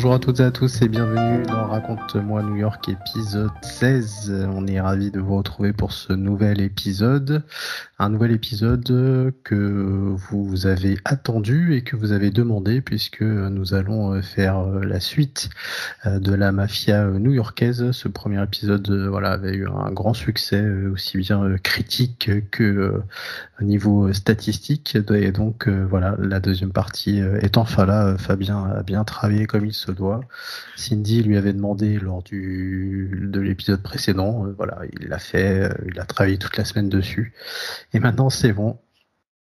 Bonjour à toutes et à tous et bienvenue dans Raconte-moi New York épisode 16. On est ravi de vous retrouver pour ce nouvel épisode. Un nouvel épisode que vous avez attendu et que vous avez demandé puisque nous allons faire la suite de la mafia new-yorkaise. Ce premier épisode voilà, avait eu un grand succès aussi bien critique que au niveau statistique. Et donc voilà, la deuxième partie est enfin là. Fabien a bien travaillé comme il se doit. Cindy lui avait demandé lors du de l'épisode précédent, euh, voilà, il l'a fait, euh, il a travaillé toute la semaine dessus, et maintenant c'est bon,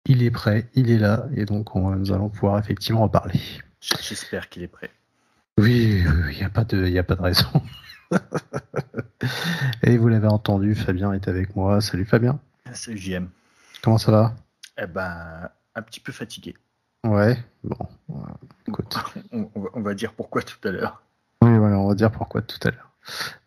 il est prêt, il est là, et donc nous allons pouvoir effectivement en parler. J'espère qu'il est prêt. Oui, il n'y a pas de, a pas de raison. et vous l'avez entendu, Fabien est avec moi. Salut Fabien. Salut JM. Comment ça va? Eh ben, un petit peu fatigué. Ouais, bon, écoute. On, va dire pourquoi tout à l'heure. Oui, voilà, on va dire pourquoi tout à l'heure.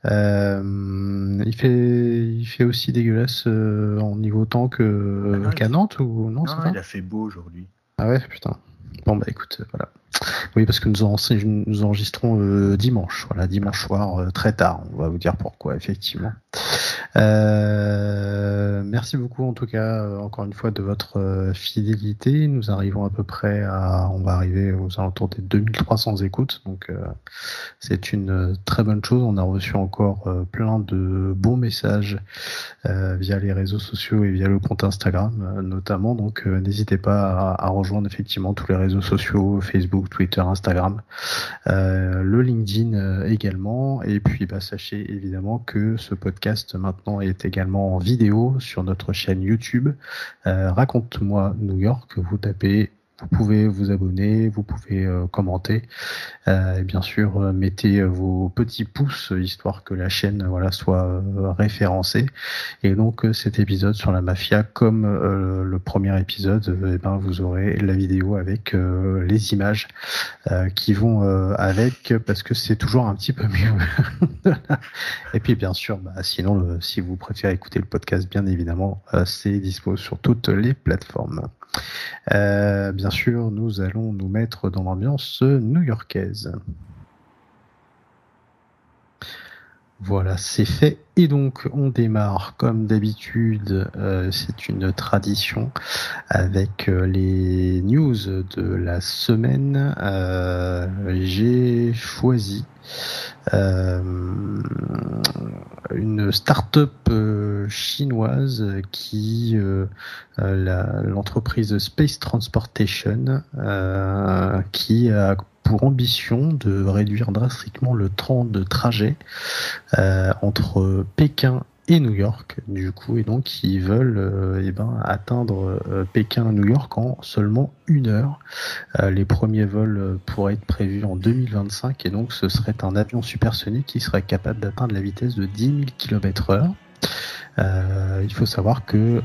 Euh, il fait, il fait aussi dégueulasse euh, en niveau temps que ah qu'à Nantes ou non, non Il a fait beau aujourd'hui. Ah ouais, putain. Bon bah écoute, voilà. Oui, parce que nous, enregistrons euh, dimanche, voilà, dimanche soir, très tard. On va vous dire pourquoi, effectivement. Euh, merci beaucoup en tout cas euh, encore une fois de votre euh, fidélité. Nous arrivons à peu près à, on va arriver aux alentours des 2300 écoutes, donc c'est une très bonne chose. On a reçu encore plein de bons messages via les réseaux sociaux et via le compte Instagram notamment. Donc n'hésitez pas à, rejoindre effectivement tous les réseaux sociaux, Facebook, Twitter, Instagram, le LinkedIn également. Et puis bah, sachez évidemment que ce podcast maintenant est également en vidéo sur notre chaîne YouTube. Euh, raconte-moi New York. Vous tapez vous pouvez vous abonner, vous pouvez euh, commenter, euh, et bien sûr mettez vos petits pouces histoire que la chaîne voilà soit référencée. Et donc cet épisode sur la mafia, comme le premier épisode, eh ben vous aurez la vidéo avec les images qui vont avec, parce que c'est toujours un petit peu mieux. et puis bien sûr, bah, sinon si vous préférez écouter le podcast, bien évidemment, c'est dispo sur toutes les plateformes. Euh, bien sûr, nous allons nous mettre dans l'ambiance new-yorkaise. Voilà, c'est fait. Et donc, on démarre comme d'habitude. Euh, c'est une tradition avec euh, les news de la semaine. J'ai choisi une start-up chinoise qui l'entreprise Space Transportation qui a pour ambition de réduire drastiquement le temps de trajet euh, entre Pékin et New York, du coup, et donc ils veulent euh, eh ben, atteindre euh, Pékin à New York en seulement une heure. les premiers vols pourraient être prévus en 2025, et donc ce serait un avion supersonique qui serait capable d'atteindre la vitesse de 10 000 km/h. il faut savoir que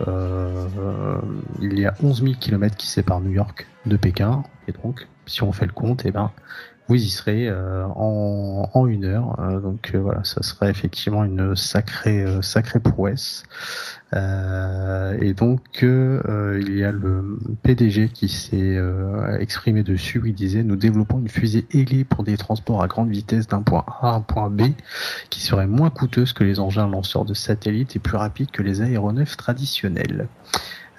il y a 11 000 km qui séparent New York de Pékin, et donc si on fait le compte, eh ben, vous y serez euh, en, en, une heure. Euh, donc euh, voilà, ça serait effectivement une sacrée sacrée prouesse. et donc il y a le PDG qui s'est exprimé dessus. Il disait nous développons une fusée ailée pour des transports à grande vitesse d'un point A à un point B, qui serait moins coûteuse que les engins lanceurs de satellites et plus rapide que les aéronefs traditionnels.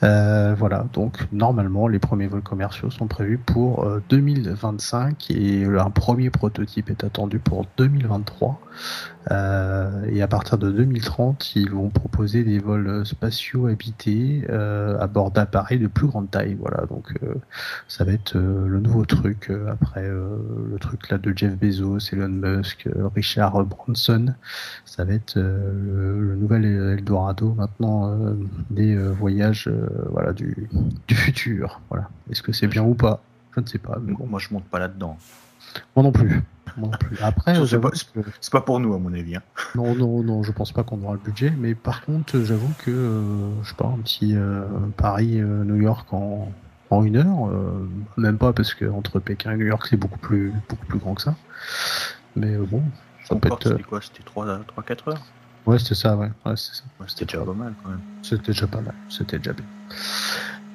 Euh, voilà, donc normalement les premiers vols commerciaux sont prévus pour 2025 euh, et un premier prototype est attendu pour 2023. Euh, et à partir de 2030, ils vont proposer des vols spatiaux habités à bord d'appareils de plus grande taille. Voilà, donc ça va être le nouveau truc après le truc là de Jeff Bezos, Elon Musk, Richard Branson. Ça va être le, nouvel Eldorado maintenant des voyages euh, voilà, du, futur. Voilà. Est-ce que c'est bien ou pas? Je ne sais pas. Moi, je monte pas là-dedans. Moi non plus. moi non plus. Après, c'est pas- que- C'est pas pour nous, à mon avis. hein. non, non, non, je pense pas qu'on aura le budget, mais par contre, j'avoue que, euh, je sais pas, un petit euh, Paris-New York en, en une heure, euh, même pas parce que entre Pékin et New York, c'est beaucoup plus, beaucoup plus grand que ça. Mais euh, bon, ça peut être. c'était quoi? C'était 3-4 heures? Ouais, c'était ça, ouais, ouais c'est ça. Ouais, C'était déjà pas mal, quand même. C'était déjà pas mal, c'était déjà bien.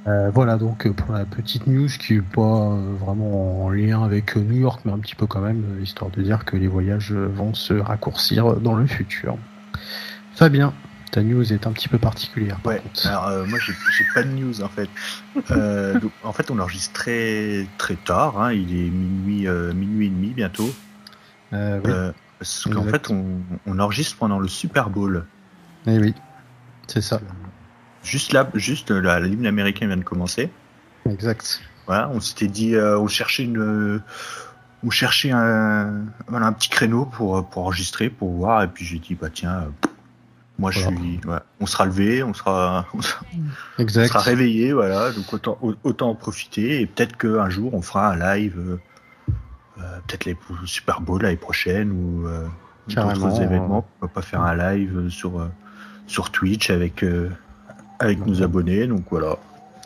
Euh, voilà donc euh, pour la petite news qui est pas euh, vraiment en lien avec New York, mais un petit peu quand même, histoire de dire que les voyages vont se raccourcir dans le futur. Fabien, ta news est un petit peu particulière. Par Ouais, contre. alors euh, moi j'ai pas de news en fait. Euh, donc, en fait, on enregistre très, très tard, hein, il est minuit, minuit et demi bientôt. Euh, oui, parce qu'en fait, on, on enregistre pendant le Super Bowl. eh oui, c'est ça, Juste là, juste euh, la, la ligne américaine vient de commencer. exact. Voilà, on s'était dit, euh, on cherchait une, on cherchait un, voilà, un petit créneau pour, pour enregistrer, pour voir. Et puis j'ai dit, bah tiens, euh, moi je Voilà. suis, ouais, on sera levé, on sera, on sera, on Exact. sera réveillé, voilà. Donc autant, au- autant en profiter. Et peut-être qu'un jour on fera un live, euh, euh, peut-être les Super Bowl l'année prochaine ou euh, d'autres euh. événements. On peut pas faire un live sur, euh, sur Twitch avec, euh, avec nos abonnés. Donc voilà.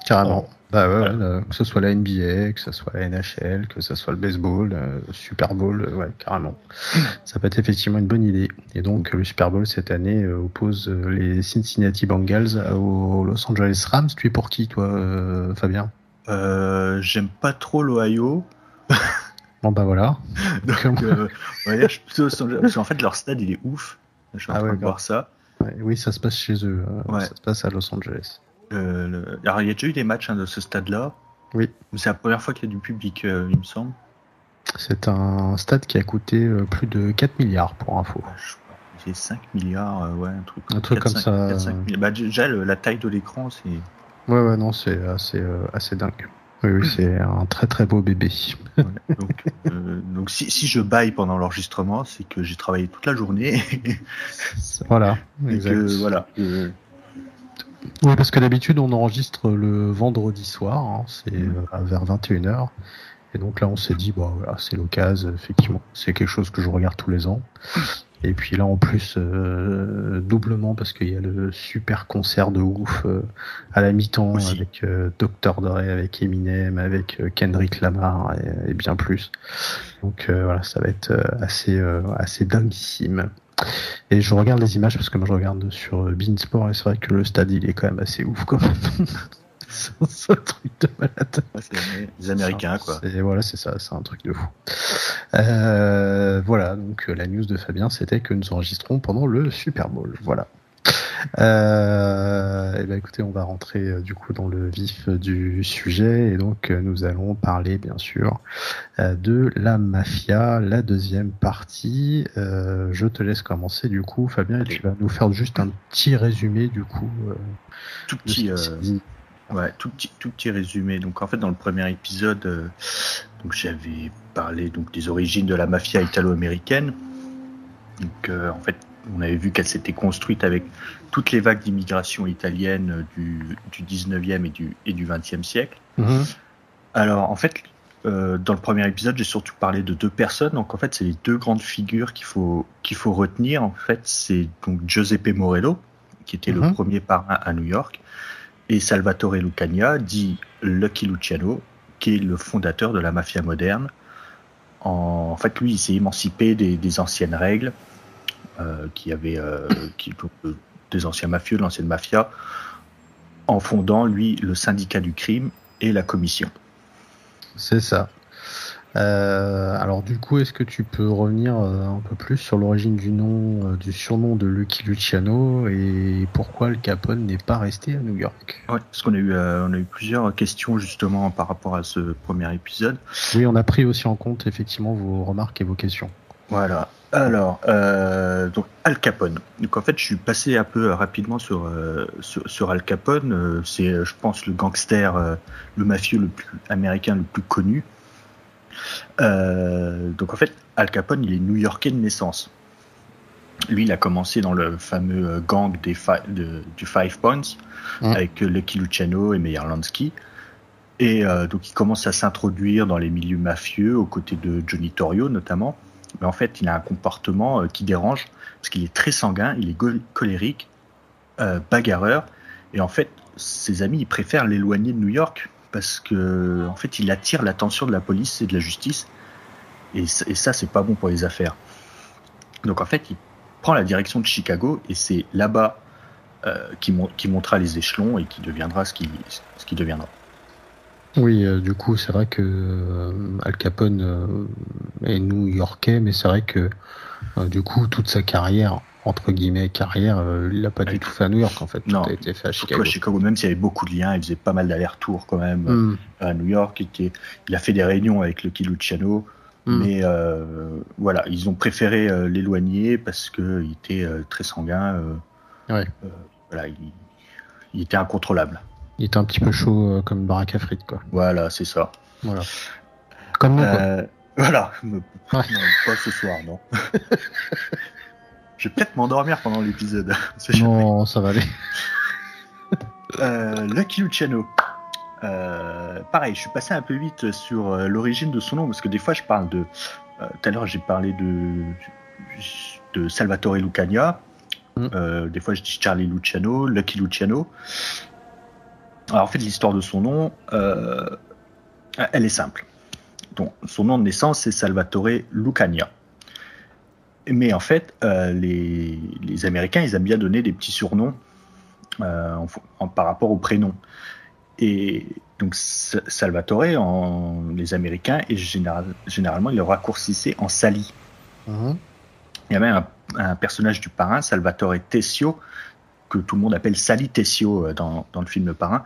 Carrément. Bah ouais, Voilà. euh, que ce soit la NBA, que ce soit la NHL, que ce soit le baseball, euh, le Super Bowl, euh, ouais, carrément. Ça peut être effectivement une bonne idée. Et donc, le Super Bowl cette année euh, oppose euh, les Cincinnati Bengals aux Los Angeles Rams. Tu es pour qui, toi, euh, Fabien? Euh, J'aime pas trop l'Ohio. Bon, bah voilà. Donc, euh, je suis plutôt Los Angeles, parce qu'en fait, leur stade, il est ouf. Je suis en Ah train ouais, de voir ça. Ouais, oui, ça se passe chez eux. euh, Ouais. Ça se passe à Los Angeles. Euh, le- Alors, il y a déjà eu des matchs hein, de ce stade-là. Oui. C'est la première fois qu'il y a du public, euh, il me semble. C'est un stade qui a coûté euh, plus de 4 milliards pour info. Pas, C'est 5 milliards, ouais, un truc, Un truc 4, comme 5, ça, 4, 5 milliards. Bah, déjà, le- la taille de l'écran, c'est. Ouais, ouais, non, c'est assez, assez dingue. Oui, oui, c'est un très très beau bébé. Donc, euh, donc si, si je baille pendant l'enregistrement, c'est que j'ai travaillé toute la journée. voilà, exact. que, voilà. euh, Oui, parce que d'habitude, on enregistre le vendredi soir, hein, c'est Mhm. euh, vers 21h. Et donc là, on s'est dit, voilà, c'est l'occasion, effectivement. C'est quelque chose que je regarde tous les ans. Et puis là, en plus, euh, doublement, parce qu'il y a le super concert de ouf euh, à la mi-temps avec euh, Dr. Dre, avec Eminem, avec euh, Kendrick Lamar et, et bien plus. Donc voilà, ça va être assez, assez dinguissime. Et je regarde les images parce que moi je regarde sur Beansport et c'est vrai que le stade il est quand même assez ouf quand même. c'est un truc de malade. ouais, les Américains, quoi. Et voilà, c'est ça, c'est un truc de fou. Euh, voilà, donc euh, la news de Fabien, c'était que nous enregistrons pendant le Super Bowl. Voilà. Euh, et ben écoutez, on va rentrer euh, du coup dans le vif du sujet et donc euh, nous allons parler bien sûr de la mafia, la deuxième partie. Je te laisse commencer du coup, Fabien, et tu vas nous faire juste un petit résumé du coup. Tout petit. Ouais, tout petit, tout petit résumé. Donc en fait, dans le premier épisode, euh, donc j'avais parlé donc des origines de la mafia italo-américaine. Donc euh, en fait, on avait vu qu'elle s'était construite avec toutes les vagues d'immigration italienne euh, du, du 19e et du, et du 20e siècle. Mhm. Alors en fait, euh, dans le premier épisode, j'ai surtout parlé de deux personnes. Donc en fait, c'est les deux grandes figures qu'il faut qu'il faut retenir. En fait, c'est donc Giuseppe Morello, qui était le Mhm. premier parrain à New York, et Salvatore Lucania, dit Lucky Luciano, qui est le fondateur de la mafia moderne. En, fait, lui, il s'est émancipé des, anciennes règles, euh, qui avaient euh, des anciens mafieux, de l'ancienne mafia, en fondant lui le syndicat du crime et la commission. C'est ça. Euh, alors du coup, est-ce que tu peux revenir euh, un peu plus sur l'origine du nom, euh, du surnom de Lucky Luciano et pourquoi le Capone n'est pas resté à New York? Ouais, parce qu'on a eu euh, on a eu plusieurs questions justement par rapport à ce premier épisode. Oui, on a pris aussi en compte effectivement vos remarques et vos questions. Voilà. Alors, euh, donc Al Capone. Donc en fait, je suis passé un peu rapidement sur euh, sur, sur Al Capone. C'est, je pense, le gangster, euh, le mafieux le plus américain le plus connu. Euh, donc en fait, Al Capone, il est New-Yorkais de naissance. Lui, il a commencé dans le fameux euh, gang des fi- de- du Five Points Mm. avec euh, Lucky Luciano et Meyer Lansky. Et euh, donc, il commence à s'introduire dans les milieux mafieux aux côtés de Johnny Torrio notamment. mais en fait, il a un comportement qui dérange parce qu'il est très sanguin, il est colérique, bagarreur, et en fait, ses amis, ils préfèrent l'éloigner de New York parce que, en fait, il attire l'attention de la police et de la justice, et, ça, c'est pas bon pour les affaires. Donc en fait, il prend la direction de Chicago et c'est là-bas euh, qui, montera les échelons et qui deviendra ce qui, deviendra. Oui, euh, du coup, c'est vrai que euh, Al Capone est new-yorkais, mais c'est vrai que du coup, toute sa carrière, entre guillemets, carrière, il l'a pas du tout fait à New York, en fait. Non, tout a été fait à Chicago. À Chicago, même s'il y avait beaucoup de liens, il faisait pas mal d'allers-retours quand même hmm. à New York. Il, il, a fait des réunions avec le Luciano. Hmm. Mais euh, voilà, ils ont préféré euh, l'éloigner parce qu'il était euh, très sanguin. Ouais. voilà, il, était incontrôlable. Il était un petit peu chaud comme baraque à frites, quoi. Voilà, c'est ça. Voilà. Comme nous, quoi. Voilà. Non, pas ce soir, non. Je vais peut-être m'endormir pendant l'épisode. Non, ça va aller. Lucky Luciano. Euh, pareil, je suis passé un peu vite sur euh, l'origine de son nom parce que des fois je parle de. Euh, tout à l'heure j'ai parlé de, de Salvatore Lucania. Mm. des fois je dis Charlie Luciano, Lucky Luciano. Alors en fait l'histoire de son nom, elle est simple. Donc son nom de naissance c'est Salvatore Lucania. Mais en fait les, les, Américains ils aiment bien donner des petits surnoms par rapport au prénom. Et donc Salvatore, en, les Américains, et généralement, ils le raccourcissaient en Sally. Mhm. Il y a même un, personnage du parrain, Salvatore Tessio, que tout le monde appelle Sally Tessio euh, dans, dans le film Le Parrain.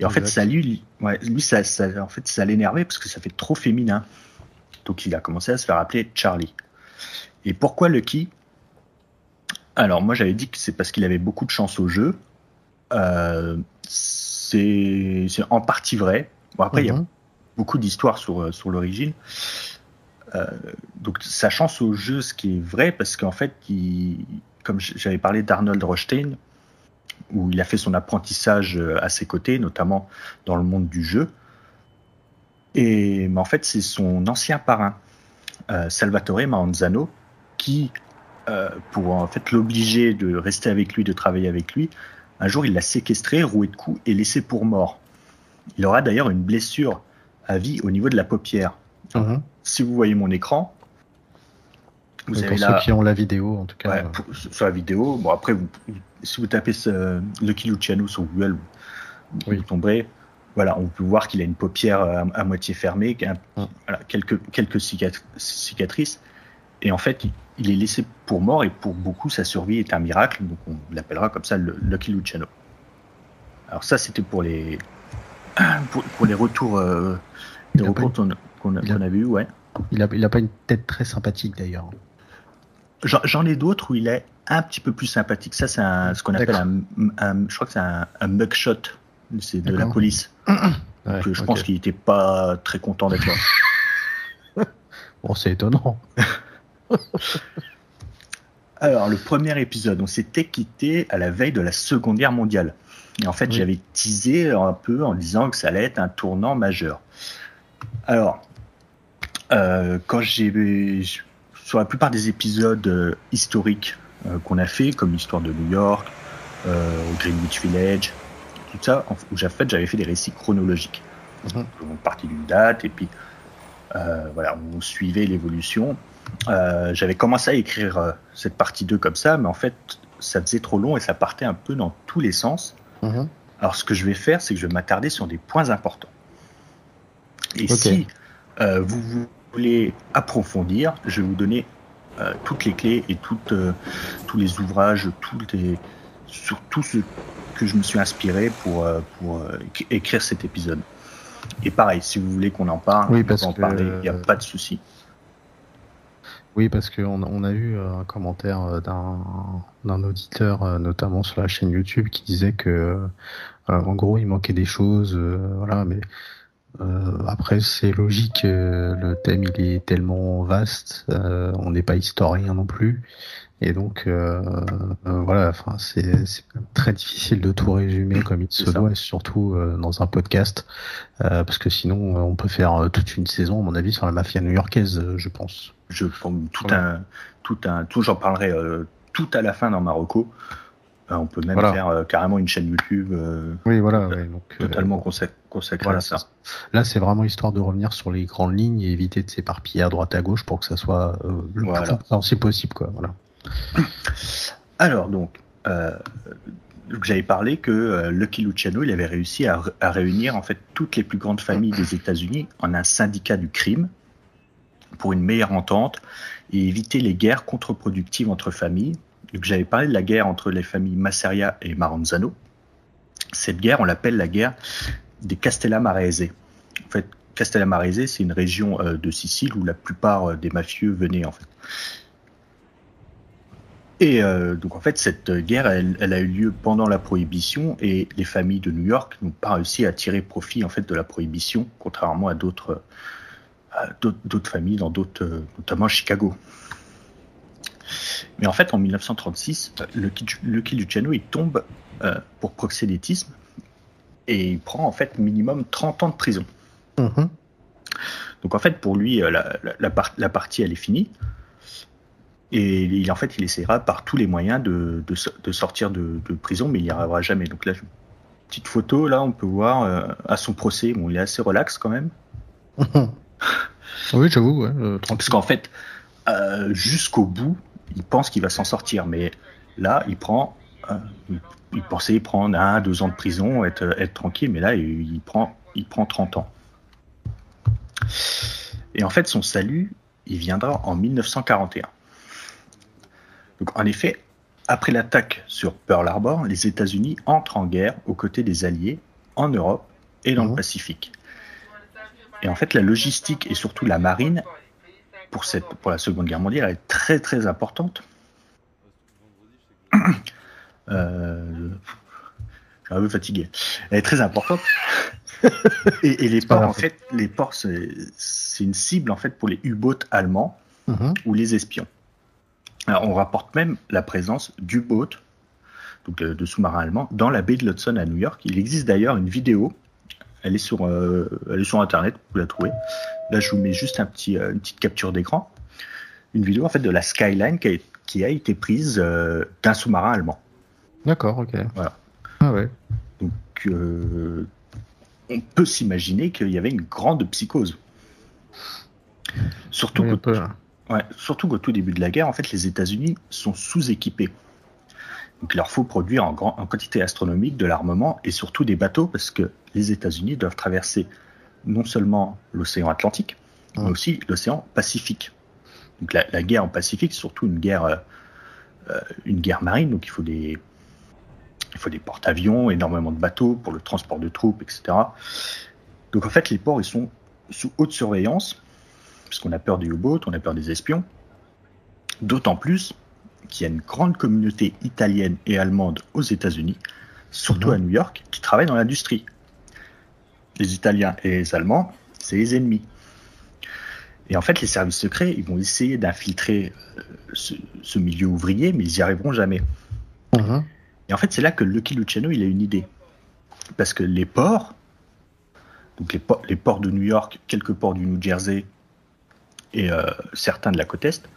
Et en fait, Sally, ouais, lui, ça, ça, en fait, ça l'énervait parce que ça fait trop féminin. Donc il a commencé à se faire appeler Charlie. Et pourquoi Lucky Alors moi j'avais dit que c'est parce qu'il avait beaucoup de chance au jeu. Euh, c'est en partie vrai. Bon, après, il y a mhm. beaucoup d'histoires sur, euh, sur l'origine. Euh, donc, sa chance au jeu, ce qui est vrai, parce qu'en fait, il, comme j'avais parlé d'Arnold Rothstein, où il a fait son apprentissage à ses côtés, notamment dans le monde du jeu. Et mais en fait, c'est son ancien parrain, Salvatore Maranzano, qui, pour en fait l'obliger de rester avec lui, de travailler avec lui, un jour, il l'a séquestré, roué de coups et laissé pour mort. Il aura d'ailleurs une blessure à vie au niveau de la paupière. Mhm. Si vous voyez mon écran, vous avez pour ceux qui ont la vidéo, en tout cas. Ouais, sur la vidéo. Bon, après, si vous tapez ce, Lucky Luciano sur Google, vous, tomberez. Voilà, on peut voir qu'il a une paupière à, moitié fermée, quelques, quelques cicatrices. Et en fait, il est laissé pour mort et pour beaucoup, sa survie est un miracle. Donc on l'appellera comme ça le Lucky Luciano. Alors ça, c'était pour les pour, les retours, euh, qu'on a, a, vu, ouais. Il a, il a pas une tête très sympathique d'ailleurs. J'en ai d'autres où il est un petit peu plus sympathique. Ça, c'est ce qu'on appelle un, je crois que c'est un, mugshot. C'est de la police. je pense qu'il n'était pas très content d'être là. bon, c'est étonnant. Alors, le premier épisode, on s'était quitté à la veille de la Seconde Guerre mondiale. Et en fait, j'avais teasé un peu en disant que ça allait être un tournant majeur. Alors, euh, quand j'ai sur la plupart des épisodes euh, historiques euh, qu'on a fait, comme l'histoire de New York, Greenwich Village, tout ça, où j'avais fait, j'avais fait des récits chronologiques. Mhm. On partait d'une date et puis voilà, on suivait l'évolution. Euh, j'avais commencé à écrire euh, cette partie 2 comme ça, mais en fait, ça faisait trop long et ça partait un peu dans tous les sens. Mhm. Alors, ce que je vais faire, c'est que je vais m'attarder sur des points importants. Et si euh, vous voulez approfondir, je vais vous donner toutes les clés et toutes, tous les ouvrages, toutes les, sur tout ce que je me suis inspiré pour, pour écrire cet épisode. Et pareil, si vous voulez qu'on en parle, on peut en parler, il n'y a pas de souci. Oui, parce qu'on on a eu euh, un commentaire euh, d'un auditeur, euh, notamment sur la chaîne YouTube, qui disait que, en gros, il manquait des choses, voilà, mais après, c'est logique, le thème il est tellement vaste, on n'est pas historien non plus, Et donc, euh, euh, voilà, enfin, c'est très difficile de tout résumer comme il se doit, et surtout euh, dans un podcast, parce que sinon, on peut faire toute une saison, à mon avis, sur la mafia new-yorkaise, je pense. Je tout un, tout un, tout, j'en parlerai tout à la fin dans Marocco. on peut même faire carrément une chaîne YouTube. oui, voilà, totalement consacrée à ça. Là, c'est vraiment histoire de revenir sur les grandes lignes et éviter de s'éparpiller à droite à gauche pour que ça soit le plus compréhensible possible, quoi. Voilà. Alors donc, euh, j'avais parlé que euh, Lucky Luciano, il avait réussi à, réunir en fait toutes les plus grandes familles des États-Unis en un syndicat du crime pour une meilleure entente et éviter les guerres contre-productives entre familles. Donc j'avais parlé de la guerre entre les familles Masseria et Maranzano. Cette guerre, on l'appelle la guerre des Castellamarese. En fait, Castellamarese, c'est une région euh, de Sicile où la plupart des mafieux venaient en fait. Et euh, donc en fait, cette guerre, elle, a eu lieu pendant la prohibition et les familles de New York n'ont pas réussi à tirer profit en fait de la prohibition, contrairement à d'autres d'autres familles dans d'autres, notamment Chicago. Mais en fait, en 1936, Lucky Luciano il tombe euh, pour proxénétisme et il prend en fait minimum 30 ans de prison. Mm-hmm. Donc en fait, pour lui, euh, la, la, la partie elle est finie. Et il, en fait, il essaiera par tous les moyens de, de, sortir de, de, prison, mais il n'y arrivera jamais. Donc là, petite photo, là, on peut voir euh, à son procès. Bon, il est assez relax quand même. oui, j'avoue. Ouais, euh, Parce qu'en fait, euh, jusqu'au bout, il pense qu'il va s'en sortir, mais là, il prend. il pensait prendre un, deux ans de prison, être, être tranquille, mais là, il, il, prend, il prend 30 ans. Et en fait, son salut, il viendra en 1941 en effet, après l'attaque sur Pearl Harbor, les États-Unis entrent en guerre aux côtés des Alliés en Europe et dans le mhm. Pacifique. Et en fait, la logistique et surtout la marine pour, cette, pour la Seconde Guerre mondiale est très très importante. Euh, je suis un peu fatigué. Elle est très importante. et, les ports, en fait, les ports, c'est une cible en fait pour les U-boats allemands mhm. ou les espions on rapporte même la présence d'U-boat, donc de, sous-marins allemands, dans la baie de l'Hudson à New York. Il existe d'ailleurs une vidéo, elle est sur, euh, elle est sur Internet, vous la trouvez. Là, je vous mets juste un petit, euh, une petite capture d'écran. Une vidéo en fait de la skyline qui a, été prise euh, d'un sous-marin allemand. D'accord, ok. Voilà. Ah ouais. Donc, on peut s'imaginer qu'il y avait une grande psychose. Surtout que, Ouais, surtout qu'au tout début de la guerre, en fait, les États-Unis sont sous-équipés. Donc, il leur faut produire en, grand, en quantité astronomique de l'armement et surtout des bateaux parce que les États-Unis doivent traverser non seulement l'océan Atlantique, mais aussi l'océan Pacifique. Donc, la, guerre en Pacifique, c'est surtout une guerre, euh, euh, une guerre marine. Donc, il faut des, il faut des porte-avions, énormément de bateaux pour le transport de troupes, etc. Donc, en fait, les ports, ils sont sous haute surveillance puisqu'on a peur des U-boats, on a peur des espions. D'autant plus qu'il y a une grande communauté italienne et allemande aux États-Unis, surtout mhm. à New York, qui travaille dans l'industrie. Les Italiens et les Allemands, c'est les ennemis. Et en fait, les services secrets, ils vont essayer d'infiltrer euh, ce, milieu ouvrier, mais ils n'y arriveront jamais. Mhm. Et en fait, c'est là que Lucky Luciano, il a une idée. Parce que les ports, donc les, les ports de New York, quelques ports du New Jersey et euh, certains de la côte Est,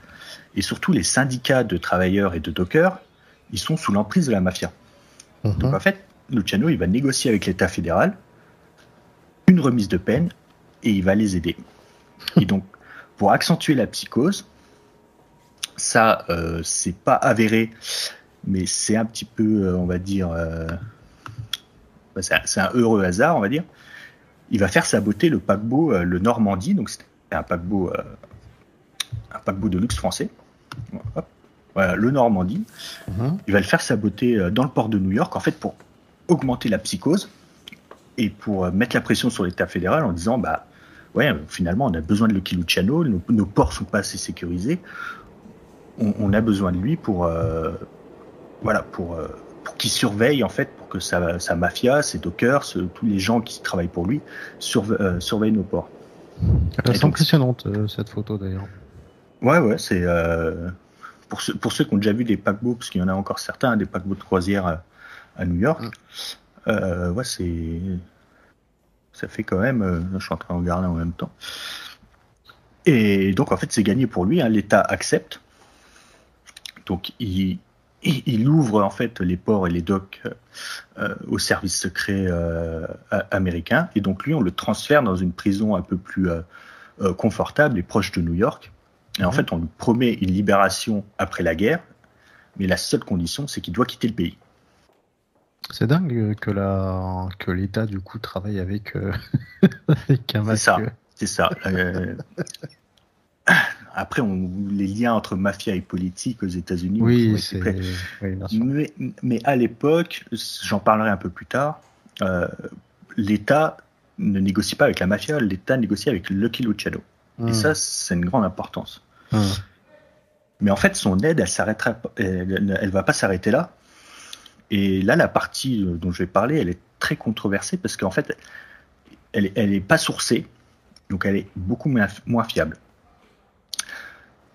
et surtout les syndicats de travailleurs et de dockers, ils sont sous l'emprise de la mafia. Mhm. Donc en fait, Luciano, il va négocier avec l'État fédéral une remise de peine et il va les aider. et donc, pour accentuer la psychose, ça, euh, c'est pas avéré, mais c'est un petit peu, euh, on va dire, bah, c'est un, heureux hasard, on va dire. Il va faire saboter le paquebot, le Normandie, donc c'était un paquebot, euh, un paquebot de luxe français. Voilà, le Normandie. Mhm. Il va le faire saboter euh, dans le port de New York, en fait, pour augmenter la psychose et pour euh, mettre la pression sur l'État fédéral en disant, bah, ouais, finalement, on a besoin de Lucky Luciano, nos, nos ports sont pas assez sécurisés, on, a besoin de lui pour, voilà, pour, pour qu'il surveille, en fait, pour que sa, sa mafia, ses dockers, tous les gens qui travaillent pour lui, surveillent nos ports. Elle est impressionnante euh, cette photo d'ailleurs. Ouais, ouais, c'est. Euh, pour ceux, pour ceux qui ont déjà vu des paquebots, parce qu'il y en a encore certains, des paquebots de croisière à, à New York, euh, ouais, c'est ça fait quand même. euh, je suis en train de regarder en même temps. Et donc en fait, c'est gagné pour lui. hein, L'État accepte. Donc il, il, il ouvre en fait les ports et les docks euh, aux services secrets euh, a- américains. Et donc lui, on le transfère dans une prison un peu plus euh, euh, confortable et proche de New York. Et en Mhm. fait, on lui promet une libération après la guerre. Mais la seule condition, c'est qu'il doit quitter le pays. C'est dingue que la que l'État du coup travaille avec euh, avec un C'est ça. C'est ça. Après, on, les liens entre mafia et politique aux États-Unis. Oui, c'est oui. Mais, mais à l'époque, j'en parlerai un peu plus tard, euh, l'État ne négocie pas avec la mafia, l'État négocie avec Lucky Luciano. Et Hmm. ça, c'est une grande importance. Hmm. Mais en fait, son aide, elle s'arrêtera, elle, elle va pas s'arrêter là. Et là, la partie euh, dont je vais parler, elle est très controversée parce qu'en fait, elle, elle est pas sourcée, donc elle est beaucoup moins fiable.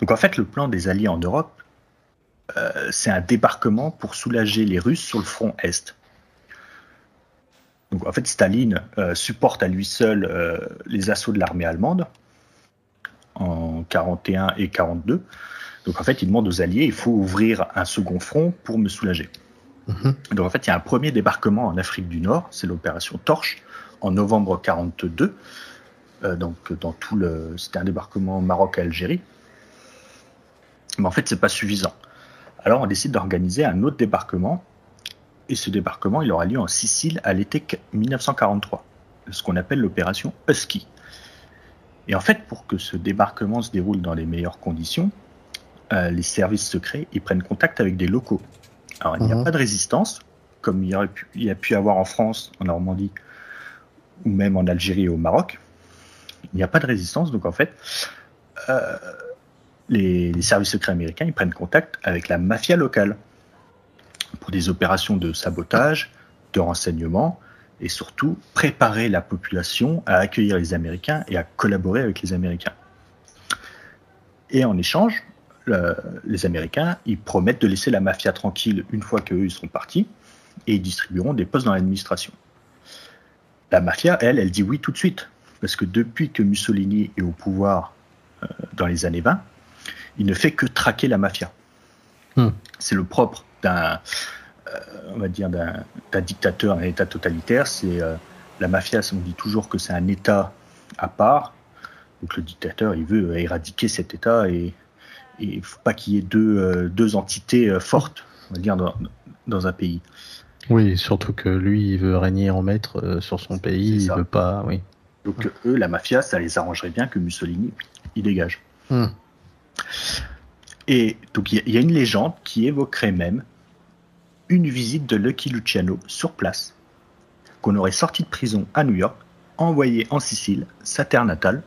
Donc en fait, le plan des Alliés en Europe, euh, c'est un débarquement pour soulager les Russes sur le front est. Donc en fait, Staline euh, supporte à lui seul euh, les assauts de l'armée allemande en 41 et 42. Donc en fait, il demande aux Alliés, il faut ouvrir un second front pour me soulager. Mhm. Donc en fait, il y a un premier débarquement en Afrique du Nord, c'est l'opération Torche, en novembre 42. Euh, donc dans tout le, c'était un débarquement Maroc-Algérie. Mais en fait, c'est pas suffisant. Alors on décide d'organiser un autre débarquement, et ce débarquement, il aura lieu en Sicile à l'été 1943, ce qu'on appelle l'opération Husky. Et en fait, pour que ce débarquement se déroule dans les meilleures conditions, euh, les services secrets ils prennent contact avec des locaux. Alors, il n'y a Mhm. pas de résistance, comme il y, aurait pu, il y a pu avoir en France, en Normandie, ou même en Algérie et au Maroc. Il n'y a pas de résistance, donc en fait, euh, les, services secrets américains ils prennent contact avec la mafia locale pour des opérations de sabotage, de renseignement, et surtout préparer la population à accueillir les Américains et à collaborer avec les Américains. Et en échange, le- les Américains, ils promettent de laisser la mafia tranquille une fois qu'eux ils sont partis, et ils distribueront des postes dans l'administration. La mafia, elle, elle dit oui tout de suite, parce que depuis que Mussolini est au pouvoir euh, dans les années 20, il ne fait que traquer la mafia. Hmm. C'est le propre d'un, euh, on va dire, d'un dictateur, d'un État totalitaire. C'est euh, la mafia, on dit toujours que c'est un État à part. Donc le dictateur, il veut éradiquer cet État et il ne faut pas qu'il y ait deux, euh, deux entités euh, fortes, on va dire, dans, dans un pays. Oui, surtout que lui, il veut régner en maître euh, sur son pays, il veut pas, oui. Donc euh, eux, la mafia, ça les arrangerait bien que Mussolini, il dégage. Hmm. Et donc il y, a- une légende qui évoquerait même une visite de Lucky Luciano sur place, qu'on aurait sorti de prison à New York, envoyé en Sicile, sa terre natale,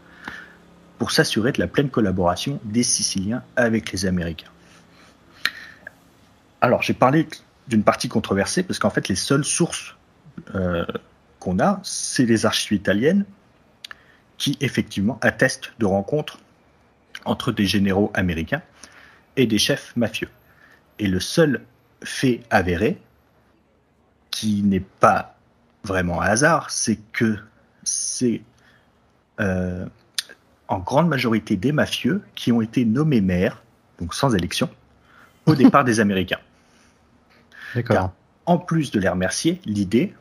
pour s'assurer de la pleine collaboration des Siciliens avec les Américains. Alors j'ai parlé d'une partie controversée parce qu'en fait les seules sources euh, qu'on a, c'est les archives italiennes qui effectivement attestent de rencontres entre des généraux américains et des chefs mafieux. Et le seul fait avéré, qui n'est pas vraiment un hasard, c'est que c'est euh, en grande majorité des mafieux qui ont été nommés maires, donc sans élection, au départ des Américains. D'accord. Car en plus de les remercier, l'idée,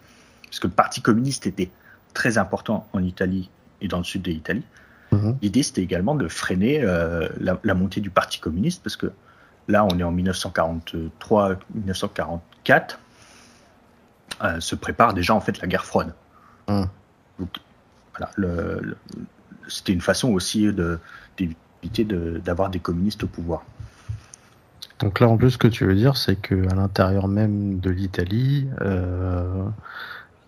parce que le Parti communiste était très important en Italie et dans le sud de l'Italie, Mhm. l'idée c'était également de freiner euh, la, la montée du Parti communiste, parce que là on est en 1943-1944, euh, se prépare déjà en fait la guerre froide. Mhm. Donc voilà, le- le- c'était une façon aussi de- d'éviter de- d'avoir des communistes au pouvoir. Donc là, en plus, ce que tu veux dire, c'est que à l'intérieur même de l'Italie, euh,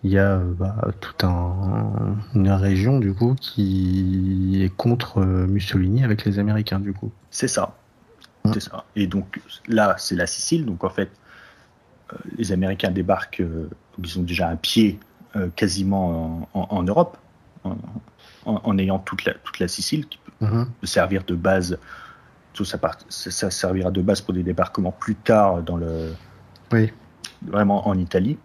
il y a bah, toute un, une région du coup qui est contre euh, Mussolini avec les Américains du coup. C'est ça. Mm. C'est ça. Et donc là, c'est la Sicile. Donc en fait, euh, les Américains débarquent, euh, ils ont déjà un pied euh, quasiment en, en- en Europe, en, ayant toute la, toute la Sicile qui peut Mhm. servir de base tout ça, ça, servira de base pour des débarquements plus tard dans le, oui. vraiment en Italie.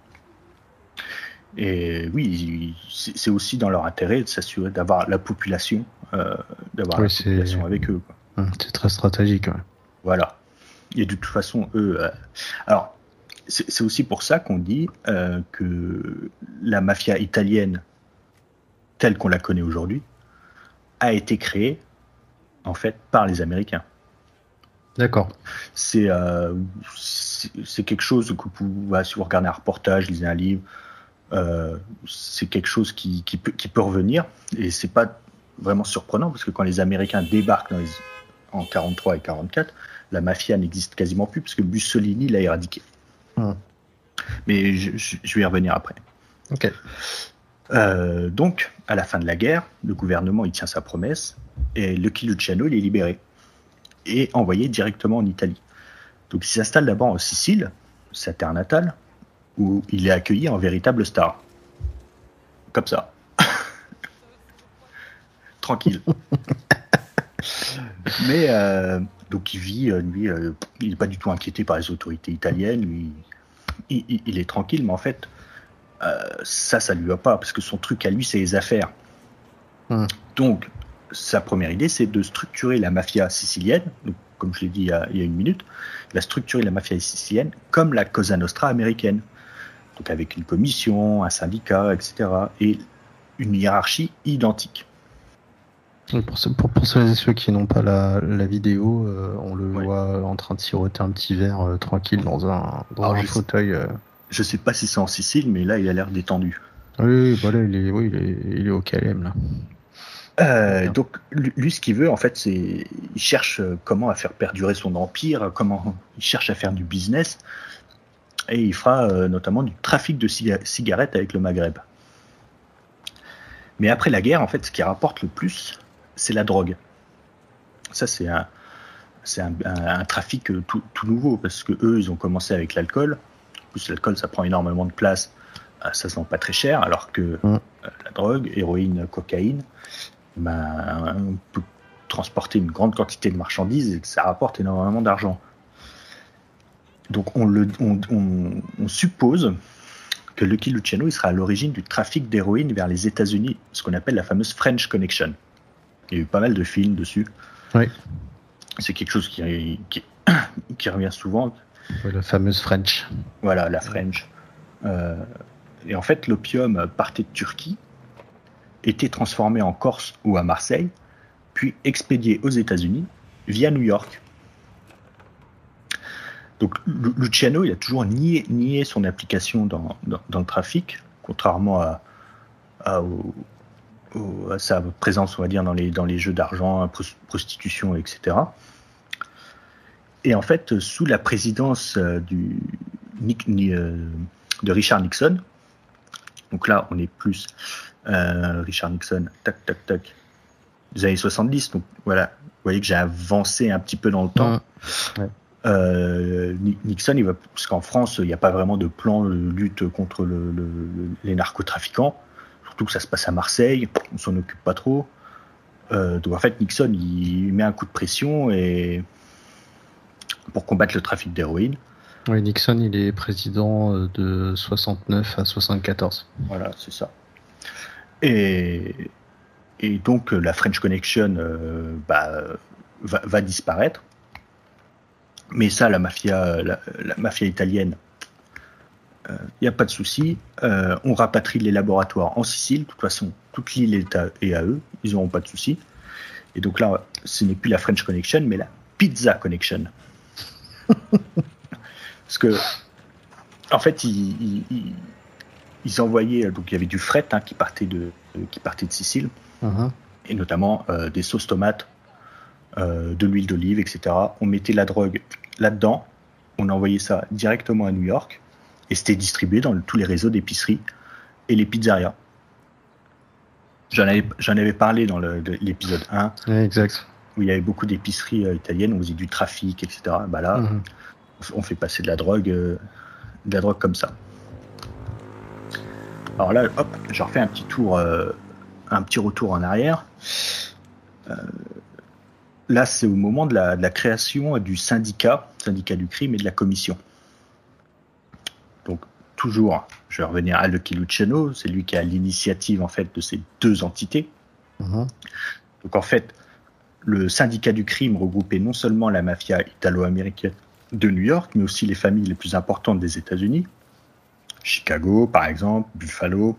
Et oui, c'est aussi dans leur intérêt de s'assurer d'avoir la population, euh, d'avoir la population avec eux. Hum, c'est très stratégique. Voilà. Et de toute façon, eux. Euh, alors, c'est aussi pour ça qu'on dit euh, que la mafia italienne, telle qu'on la connaît aujourd'hui, a été créée en fait par les Américains. D'accord. C'est quelque chose que vous, si vous regardez un reportage, lisez un livre, euh, c'est quelque chose qui, qui, peut, qui, peut, revenir et c'est pas vraiment surprenant parce que quand les Américains débarquent dans les, en 43 et 44, la mafia n'existe quasiment plus parce que Mussolini l'a éradiqué. Hmm. Mais je, je, vais y revenir après. Ok. Euh, donc, à la fin de la guerre, le gouvernement il tient sa promesse et Lucky Luciano il est libéré et envoyé directement en Italie. Donc, il s'installe d'abord en Sicile, sa terre natale, où il est accueilli en véritable star. Comme ça. Tranquille. Mais euh, donc il vit, euh, lui, euh, il n'est pas du tout inquiété par les autorités italiennes. Lui, il, est tranquille, mais en fait, ça, ça lui va pas parce que son truc à lui, c'est les affaires. Hmm. Donc, sa première idée, c'est de structurer la mafia sicilienne. comme je l'ai dit il y, a, il y, a, une minute, il va structurer la mafia sicilienne comme la Cosa Nostra américaine donc avec une commission, un syndicat, etc. et une hiérarchie identique. Pour, ceux, pour, ceux, ceux qui n'ont pas la, vidéo, euh, on le voit en train de siroter un petit verre euh, tranquille dans un, fauteuil. Je, euh. je sais pas si c'est en Sicile, mais là il a l'air détendu. Oui, voilà, il est, oui, il est, au KLM là. donc lui, ce qu'il veut en fait, c'est il cherche comment à faire perdurer son empire, comment il cherche à faire du business et il fera euh, notamment du trafic de cigarettes avec le Maghreb. Mais après la guerre, en fait, ce qui rapporte le plus, c'est la drogue. Ça, c'est un, trafic euh, tout, nouveau parce que eux, ils ont commencé avec l'alcool. En plus, l'alcool, ça prend énormément de place. Euh, ça se vend pas très cher, alors que la drogue, héroïne, cocaïne, ben, on peut transporter une grande quantité de marchandises et ça rapporte énormément d'argent. Donc on, le, on, suppose que Lucky Luciano il sera à l'origine du trafic d'héroïne vers les États-Unis, ce qu'on appelle la fameuse French Connection. Il y a eu pas mal de films dessus. Oui. C'est quelque chose qui, qui, revient souvent. la fameuse French. Voilà, la French. Euh, et en fait, l'opium partait de Turquie, était transformé en Corse ou à Marseille, puis expédié aux États-Unis via New York. Donc Luciano, il a toujours nié, son application dans, le trafic, contrairement à, sa présence, on va dire, dans les, dans les jeux d'argent, prostitution, etc. Et en fait, sous la présidence euh, du, euh, de Richard Nixon, donc là, on est plus euh, Richard Nixon, tac, tac, tac, des années 70. Donc voilà, vous voyez que j'ai avancé un petit peu dans le temps. Euh, Nixon, il va, parce qu'en France, il n'y a pas vraiment de plan de lutte contre le, les narcotrafiquants, surtout que ça se passe à Marseille, on s'en occupe pas trop. Euh, donc en fait, Nixon, il met un coup de pression et pour combattre le trafic d'héroïne. Oui, Nixon, il est président euh, de 69 à 74. Voilà, c'est ça. Et, et donc la French Connection bah, va, va disparaître. Mais ça, la mafia, la, mafia italienne, il euh, n'y a pas de souci. Euh, on rapatrie les laboratoires en Sicile. De toute façon, toute l'île est à, à eux. Ils n'auront pas de souci. Et donc là, ce n'est plus la French Connection, mais la Pizza Connection. Parce que, en fait, ils, ils, envoyaient. Donc, il y avait du fret hein, qui, partait de, qui partait de Sicile. Uh-huh. Et notamment euh, des sauces tomates euh, de l'huile d'olive, etc. On mettait la drogue là-dedans, on envoyait ça directement à New York, et c'était distribué dans tous les réseaux d'épiceries et les pizzerias. J'en avais, j'en avais parlé dans l'épisode 1. exact. Où il y avait beaucoup d'épiceries euh, italiennes, où on faisait du trafic, etc. Bah là, mhm. on fait passer de la drogue, euh, de la drogue comme ça. Alors là, hop, je refais un petit tour, un petit retour en arrière là, c'est au moment de la, de la, création du syndicat, syndicat du crime et de la commission. Donc, toujours, je vais revenir à Lucky Luciano, c'est lui qui a l'initiative en fait de ces deux entités. Mhm. Donc, en fait, le syndicat du crime regroupait non seulement la mafia italo-américaine de New York, mais aussi les familles les plus importantes des États-Unis, Chicago par exemple, Buffalo,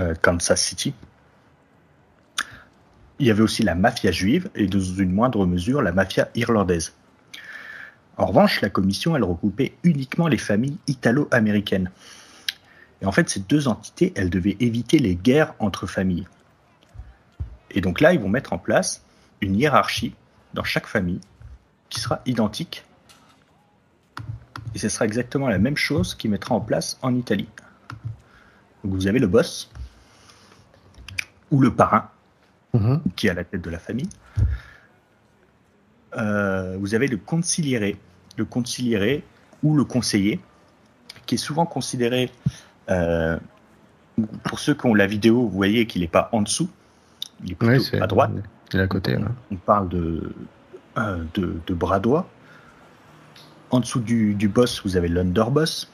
euh, Kansas City. Il y avait aussi la mafia juive et dans une moindre mesure la mafia irlandaise. En revanche, la commission, elle regroupait uniquement les familles italo-américaines. Et en fait, ces deux entités, elles devaient éviter les guerres entre familles. Et donc là, ils vont mettre en place une hiérarchie dans chaque famille qui sera identique. Et ce sera exactement la même chose qui mettra en place en Italie. Donc vous avez le boss ou le parrain mhm. qui est à la tête de la famille. Euh, vous avez le conciliéré, le conciliéré ou le conseiller, qui est souvent considéré, euh, pour ceux qui ont la vidéo, vous voyez qu'il n'est pas en dessous, il est plutôt à droite. à côté. On parle de, euh, de, de, bras droit. En dessous du, du boss, vous avez l'underboss,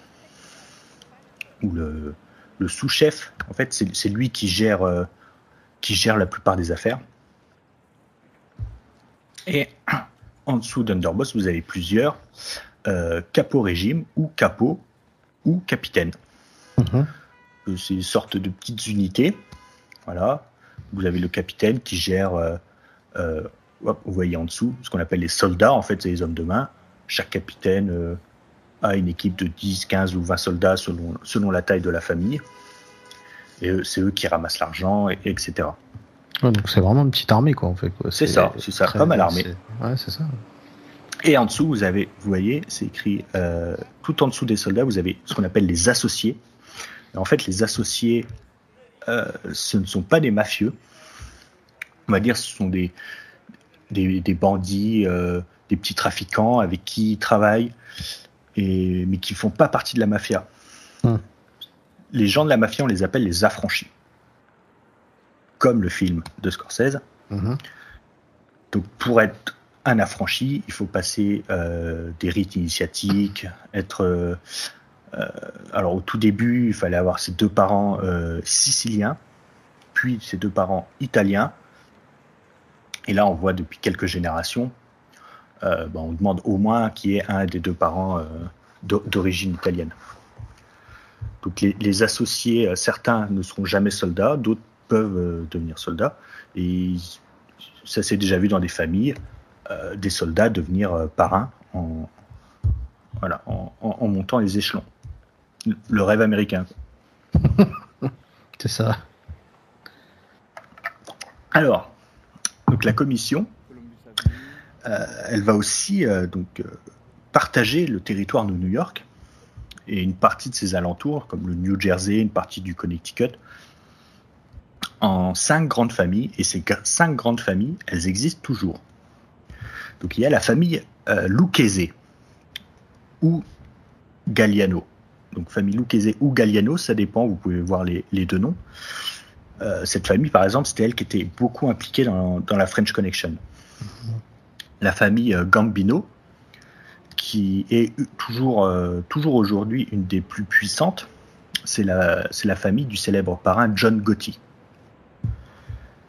ou le, le sous-chef. En fait, c'est lui qui gère, qui gère la plupart des affaires. Et en dessous d'Underboss, vous avez plusieurs euh, capots régime ou capots ou capitaine. Euh, c'est une sorte de petites unités. Voilà. Vous avez le capitaine qui gère, euh, euh vous voyez en dessous, ce qu'on appelle les soldats, en fait, c'est les hommes de main. Chaque capitaine a une équipe de 10, 15 ou 20 soldats selon, selon la taille de la famille. Et c'est eux qui ramassent l'argent, etc donc c'est vraiment une petite armée, quoi, en fait. C'est ça, c'est ça, comme à l'armée. Ouais, c'est ça. Et en dessous, vous avez, vous voyez, c'est écrit, euh, tout en dessous des soldats, vous avez ce qu'on appelle les associés. en fait, les associés, euh, ce ne sont pas des mafieux. On va dire, ce sont des, des, bandits, euh, des petits trafiquants avec qui ils travaillent, et, mais qui ne font pas partie de la mafia. Hum. Les gens de la mafia, on les appelle les affranchis comme le film de Scorsese. Mhm. Donc pour être un affranchi, il faut passer euh, des rites initiatiques, être... Euh, euh, alors au tout début, il fallait avoir ses deux parents siciliens, puis ses deux parents italiens. Et là, on voit depuis quelques générations, ben, on demande au moins qu'il y ait un des deux parents d'origine italienne. Donc les, les, associés, certains ne seront jamais soldats, d'autres peuvent euh, devenir soldats. Et ça s'est déjà vu dans des familles, euh, des soldats devenir euh, parrains en, voilà, en, montant les échelons. Le rêve américain. C'est ça. Alors, donc la commission, elle va aussi donc partager le territoire de New York et une partie de ses alentours, comme le New Jersey, une partie du Connecticut, en cinq grandes familles, et ces cinq grandes familles, elles existent toujours. Donc il y a la famille euh, Lucchese ou Galliano. Donc famille Lucchese ou Galliano, ça dépend, vous pouvez voir les, deux noms. Euh, cette famille, par exemple, c'était elle qui était beaucoup impliquée dans, la French Connection. La famille euh, Gambino, qui est toujours, euh, toujours aujourd'hui une des plus puissantes, c'est la, la famille du célèbre parrain John Gotti.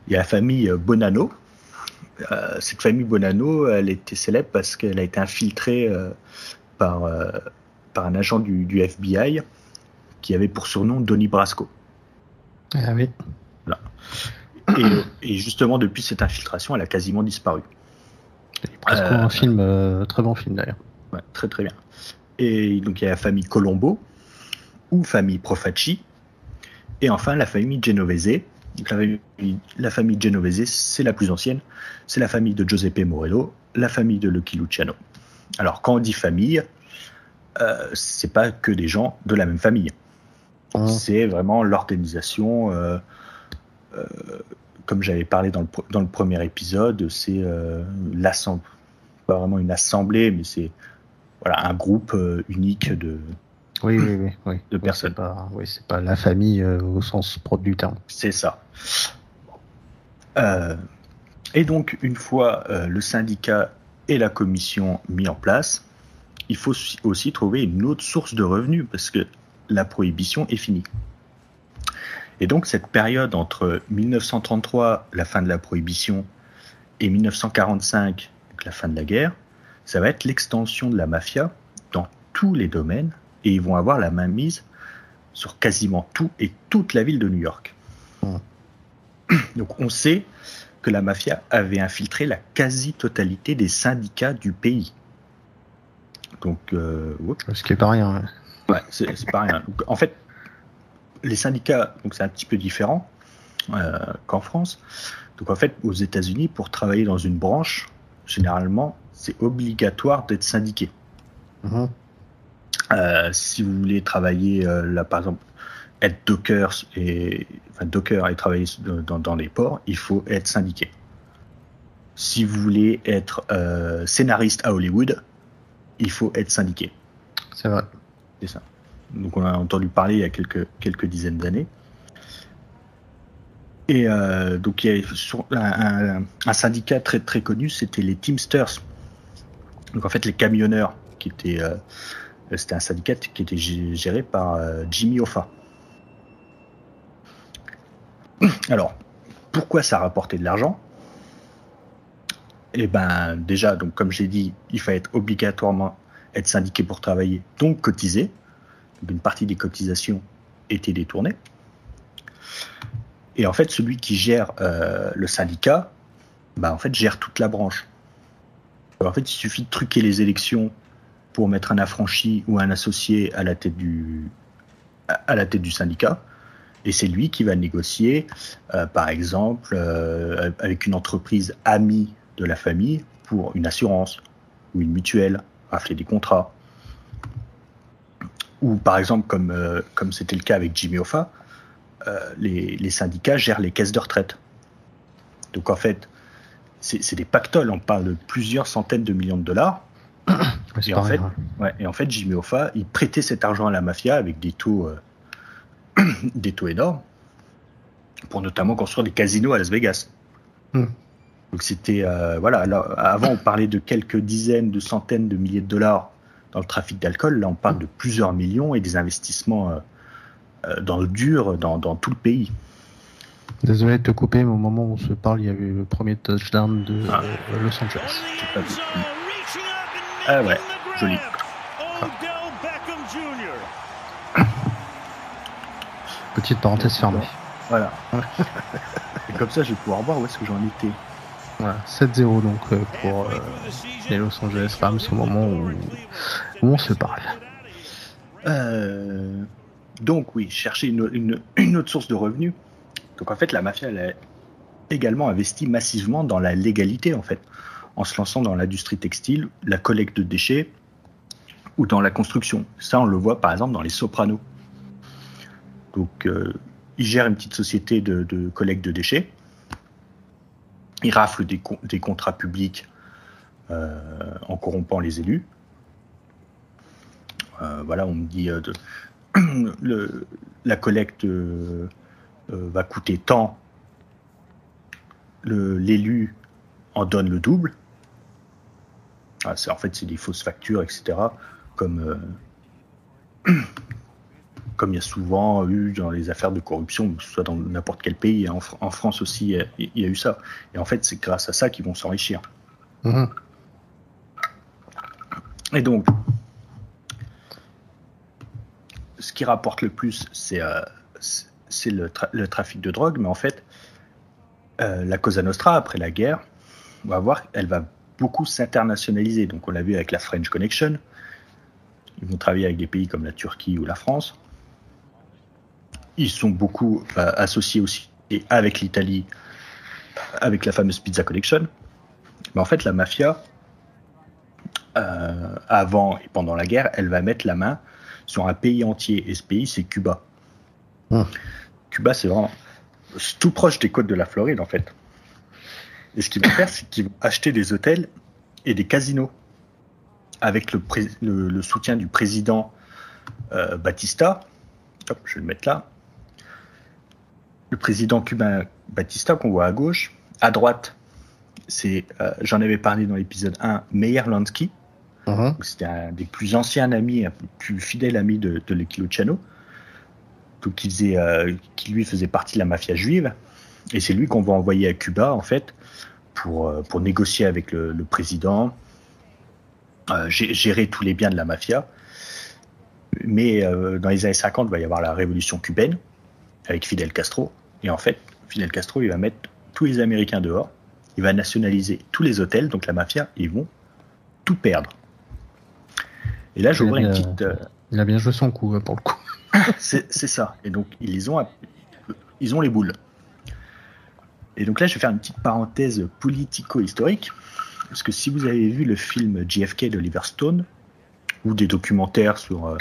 Il y a la famille euh, Bonanno. Euh, cette famille Bonanno, elle était célèbre parce qu'elle a été infiltrée euh, par, par un agent du, FBI qui avait pour surnom Donnie Brasco. Ah oui. Et, justement, depuis cette infiltration, elle a quasiment disparu. Brasco, un film, très bon film d'ailleurs. Très très bien. Et donc il y a la famille Colombo ou famille Profacci, et enfin la famille Genovese, la famille, Genovese, c'est la plus ancienne. C'est la famille de Giuseppe Morello, la famille de Lucky Luciano. Alors, quand on dit famille, euh, c'est pas que des gens de la même famille. Ah. C'est vraiment l'organisation. Euh, euh, comme j'avais parlé dans le, dans le, premier épisode, c'est l'assemblée, pas vraiment une assemblée, mais c'est voilà un groupe unique de, oui, oui, oui, de personnes. oui, c'est pas la famille euh, au sens propre du terme. C'est ça. Euh, Et donc, une fois euh, le syndicat et la commission mis en place, il faut aussi trouver une autre source de revenus parce que la prohibition est finie. Et donc, cette période entre 1933, la fin de la prohibition, et 1945, la fin de la guerre, ça va être l'extension de la mafia dans tous les domaines et ils vont avoir la main mise sur quasiment tout et toute la ville de New York. Donc on sait que la mafia avait infiltré la quasi-totalité des syndicats du pays. Donc, euh, ce qui est pas rien. Ouais, c'est pas rien. en fait, les syndicats, donc c'est un petit peu différent euh, qu'en France. Donc en fait, aux États-Unis, pour travailler dans une branche, généralement, c'est obligatoire d'être syndiqué. Mhm. Euh, si vous voulez travailler là, par exemple, être docker et enfin, docker et travailler dans, les ports, il faut être syndiqué. Si vous voulez être euh, scénariste à Hollywood, il faut être syndiqué. C'est vrai. C'est ça. Donc on a entendu parler il y a quelques, quelques dizaines d'années. Et euh, donc il y a un, syndicat très très connu, c'était les Teamsters. Donc en fait les camionneurs qui étaient, euh, c'était un syndicat qui était géré par Jimmy Hoffa. Alors, pourquoi ça rapportait de l'argent? Eh ben, déjà, donc comme j'ai dit, il fallait obligatoirement être syndiqué pour travailler, donc cotiser. une partie des cotisations était détournée. Et en fait, celui qui gère euh, le syndicat, bah, en fait, gère toute la branche. En fait, il suffit de truquer les élections pour mettre un affranchi ou un associé à la tête du, à la tête du syndicat. Et c'est lui qui va négocier, euh, par exemple, euh, avec une entreprise amie de la famille pour une assurance ou une mutuelle, rafler des contrats. Ou par exemple, comme euh, comme c'était le cas avec Jimmy Hoffa, les, les, syndicats gèrent les caisses de retraite. Donc en fait, c'est des pactoles, on parle de plusieurs centaines de millions de dollars. et, en fait, ouais, et en fait, Jimmy Hoffa, il prêtait cet argent à la mafia avec des taux des taux énormes pour notamment construire des casinos à Las Vegas. Hmm. Donc c'était euh, voilà. avant on parlait de quelques dizaines, de centaines de milliers de dollars dans le trafic d'alcool. Là on parle de plusieurs millions et des investissements euh, euh, dans le dur dans, tout le pays. Désolé de te couper, mais au moment où on se parle, il y a eu le premier touchdown de ah. Los Angeles. Ah ouais, joli. Petite parenthèse fermée. Voilà. Et comme ça, je vais pouvoir voir où est-ce que j'en étais. Voilà, 7-0 donc euh, pour euh, les Los Angeles Rams au moment où, on se parle. Euh, donc oui, chercher une, une, autre source de revenus. Donc en fait, la mafia elle a également investi massivement dans la légalité en fait, en se lançant dans l'industrie textile, la collecte de déchets ou dans la construction. Ça, on le voit par exemple dans les Sopranos. Donc, euh, il gère une petite société de, collecte de déchets. Il rafle des, contrats publics euh, en corrompant les élus. Euh, voilà, on me dit le, la collecte va coûter tant, l'élu en donne le double. Ah, en fait, c'est des fausses factures, etc. Comme comme il y a souvent eu dans les affaires de corruption, que ce soit dans n'importe quel pays, en, France aussi, il y a eu ça. Et en fait, c'est grâce à ça qu'ils vont s'enrichir. Mhm. Et donc, ce qui rapporte le plus, c'est euh, le, trafic de drogue, mais en fait, euh, la Cosa Nostra, après la guerre, on va voir, elle va beaucoup s'internationaliser. Donc, on l'a vu avec la French Connection. Ils vont travailler avec des pays comme la Turquie ou la France ils sont beaucoup euh, associés aussi et avec l'Italie, avec la fameuse Pizza Collection. Mais en fait, la mafia, euh, avant et pendant la guerre, elle va mettre la main sur un pays entier. Et ce pays, c'est Cuba. Hum. Cuba, c'est vraiment tout proche des côtes de la Floride, en fait. Et ce qu'ils vont faire, c'est qu'ils vont acheter des hôtels et des casinos avec le, le, soutien du président euh, Batista. Hop, je vais le mettre là le président cubain Batista qu'on voit à gauche. À droite, c'est, euh, j'en avais parlé dans l'épisode 1, Meyer Lansky. Uh-huh. C'était un des plus anciens amis, un plus fidèle ami de, de Luciano. Qui, faisait, euh, qui lui faisait partie de la mafia juive. Et c'est lui qu'on va envoyer à Cuba, en fait, pour, euh, pour négocier avec le, le président, gérer tous les biens de la mafia. Mais dans les années 50, il va y avoir la révolution cubaine avec Fidel Castro. Et en fait, Fidel Castro, il va mettre tous les Américains dehors il va nationaliser tous les hôtels, donc la mafia, ils vont tout perdre. Et là, j'ouvre une petite. Euh, il a bien joué son coup, hein, pour le coup. c'est ça. Et donc, ils ont, ils ont les boules. Et donc là, je vais faire une petite parenthèse politico-historique. Parce que si vous avez vu le film JFK d'Oliver Stone, ou des documentaires sur. Euh,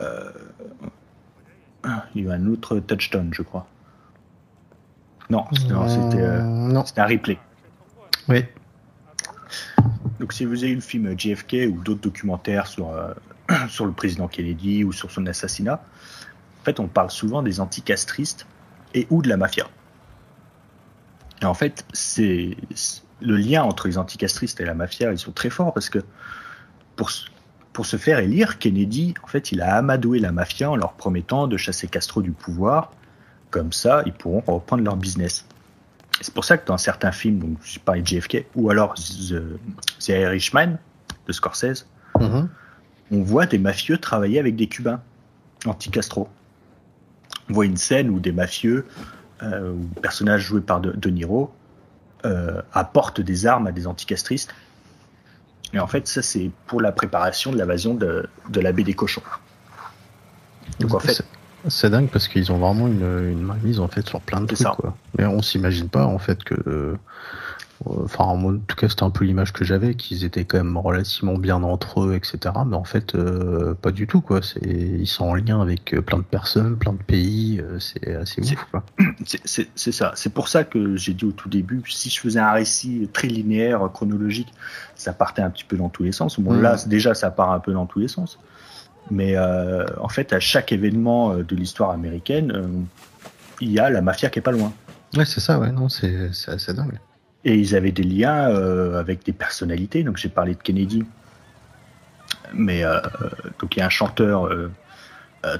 euh, il y a un autre touchdown, je crois. Non, c'était un replay. Oui. Donc si vous avez eu le film JFK ou d'autres documentaires sur, euh, sur le président Kennedy ou sur son assassinat, en fait on parle souvent des anticastristes et ou de la mafia. Et en fait, c'est le lien entre les anticastristes et la mafia, ils sont très forts parce que pour, pour se faire élire, Kennedy, en fait, il a amadoué la mafia en leur promettant de chasser Castro du pouvoir. Comme ça, ils pourront reprendre leur business. C'est pour ça que dans certains films, donc je parlais de JFK, ou alors The, The Irishman de Scorsese, mhm. On voit des mafieux travailler avec des Cubains anti-Castro. On voit une scène où des mafieux, euh, ou personnages joués par De, Niro, euh, apportent des armes à des anticastristes. Et en fait, ça, c'est pour la préparation de l'invasion de, de la baie des cochons. Donc en fait, c'est dingue parce qu'ils ont vraiment une, une mainmise en fait sur plein de trucs. Quoi. Mais on s'imagine pas en fait que. Euh, enfin, en tout cas, c'était un peu l'image que j'avais, qu'ils étaient quand même relativement bien entre eux, etc. Mais en fait, euh, pas du tout, quoi. C'est, ils sont en lien avec euh, plein de personnes, plein de pays. c'est assez ouf, quoi. C'est ça. C'est pour ça que j'ai dit au tout début, si je faisais un récit très linéaire, chronologique, ça partait un petit peu dans tous les sens. Bon, mm. là, déjà, ça part un peu dans tous les sens. Mais euh, en fait, à chaque événement euh, de l'histoire américaine, euh, il y a la mafia qui est pas loin. Ouais, c'est ça, ouais, non, c'est assez dingue. Et ils avaient des liens avec des personnalités. Donc j'ai parlé de Kennedy, mais donc il y a un chanteur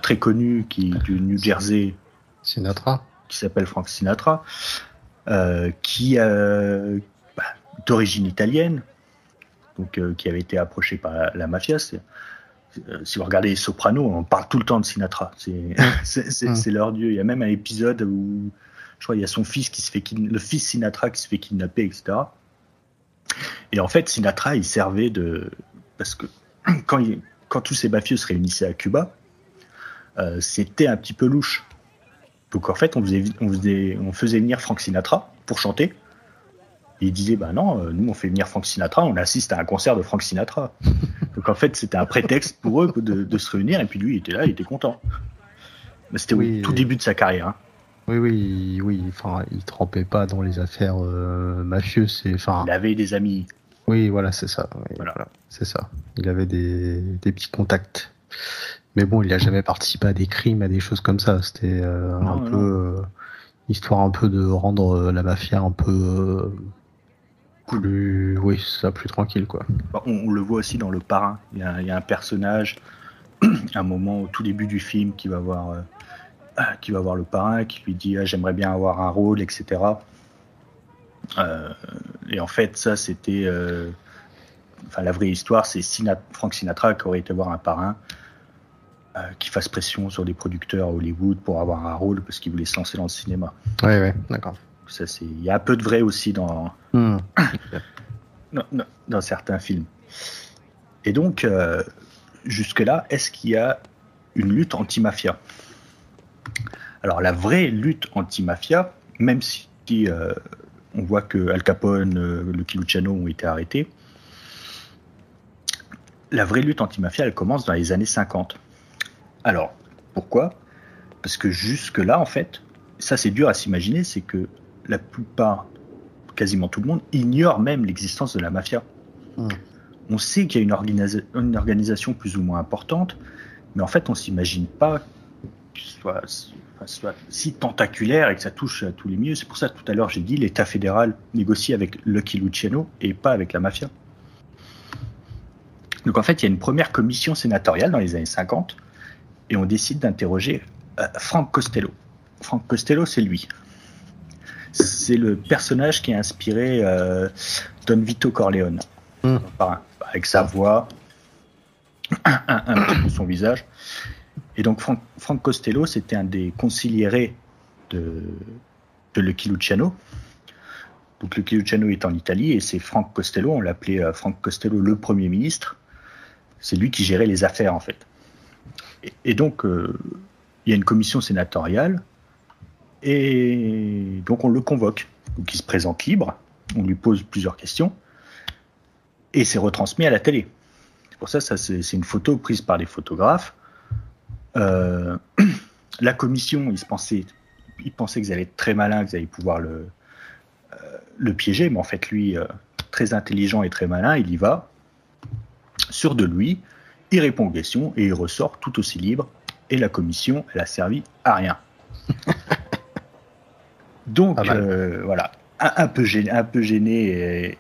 très connu qui du New Jersey, Sinatra, qui s'appelle Frank Sinatra, qui bah, d'origine italienne, donc qui avait été approché par la, mafia. Euh, si vous regardez les Sopranos, on parle tout le temps de Sinatra. C'est leur dieu. Il y a même un épisode où je crois il y a son fils qui se fait le fils Sinatra qui se fait kidnapper, etc. Et en fait, Sinatra, il servait de parce que quand, quand tous ces mafieux se réunissaient à Cuba, euh, c'était un petit peu louche. Donc en fait, on faisait, on, faisait, on faisait venir Frank Sinatra pour chanter. Et il disait, bah non, euh, nous on fait venir Frank Sinatra, on assiste à un concert de Frank Sinatra. Donc en fait, c'était un prétexte pour eux de, se réunir, et puis lui, il était là, il était content. Mais c'était au tout début de sa carrière. Hein. Oui, oui, oui. Enfin, il trempait pas dans les affaires euh, mafieuses. Enfin, il avait des amis. Oui, voilà, c'est ça. voilà. c'est ça. Il avait des, petits contacts. Mais bon, il n'a jamais participé à des crimes, à des choses comme ça. C'était euh, un peu histoire un peu de rendre la mafia un peu plus, oui, ça, plus tranquille, quoi. Bah, on, le voit aussi dans Le Parrain. Il y a, un personnage, à un moment au tout début du film, qui va voir, euh, qui va voir le parrain, qui lui dit ah, j'aimerais bien avoir un rôle, etc. Euh, et en fait, ça, c'était, euh, enfin, la vraie histoire, c'est Frank Sinatra qui aurait été voir un parrain. qui fasse pression sur des producteurs à Hollywood pour avoir un rôle parce qu'il voulait se lancer dans le cinéma. Ouais, ouais, d'accord. Il y a un peu de vrai aussi dans, hmm. dans, certains films. Et donc, euh, jusque-là, est-ce qu'il y a une lutte anti-mafia? Alors, la vraie lutte anti-mafia, même si euh, on voit que Al Capone, euh, le Kiluciano ont été arrêtés, la vraie lutte anti-mafia, elle commence dans les années 50. Alors, pourquoi? Parce que jusque-là, en fait, ça c'est dur à s'imaginer, c'est que la plupart, quasiment tout le monde, ignore même l'existence de la mafia. Hmm. On sait qu'il y a une, une, organisation plus ou moins importante, mais en fait, on s'imagine pas soit, soit, si tentaculaire et que ça touche à tous les milieux. C'est pour ça que tout à l'heure j'ai dit l'État fédéral négocie avec Lucky Luciano et pas avec la mafia. Donc en fait, il y a une première commission sénatoriale dans les années 50 et on décide d'interroger euh, Frank Costello. Frank Costello, c'est lui. C'est le personnage qui a inspiré euh, Don Vito Corleone. Hmm. avec sa voix, un, un, son visage. Et donc Frank, Costello, c'était un des consigliérés de, de Lucky Luciano. Donc Lucky Luciano est en Italie et c'est Frank Costello, on l'appelait euh, Frank Costello le Premier ministre. C'est lui qui gérait les affaires en fait. Et, donc euh, il y a une commission sénatoriale et donc on le convoque. Donc il se présente libre, on lui pose plusieurs questions et c'est retransmis à la télé. Pour ça, ça c'est une photo prise par les photographes. Euh, la commission, ils, pensaient, ils pensaient qu'ils allaient être très malins, qu'ils allaient pouvoir le, euh, le piéger, mais en fait, lui, euh, très intelligent et très malin, il y va, sûr de lui, il répond aux questions et il ressort tout aussi libre. Et la commission, elle a servi à rien. Donc, voilà, un, peu gêné, un peu gêné et,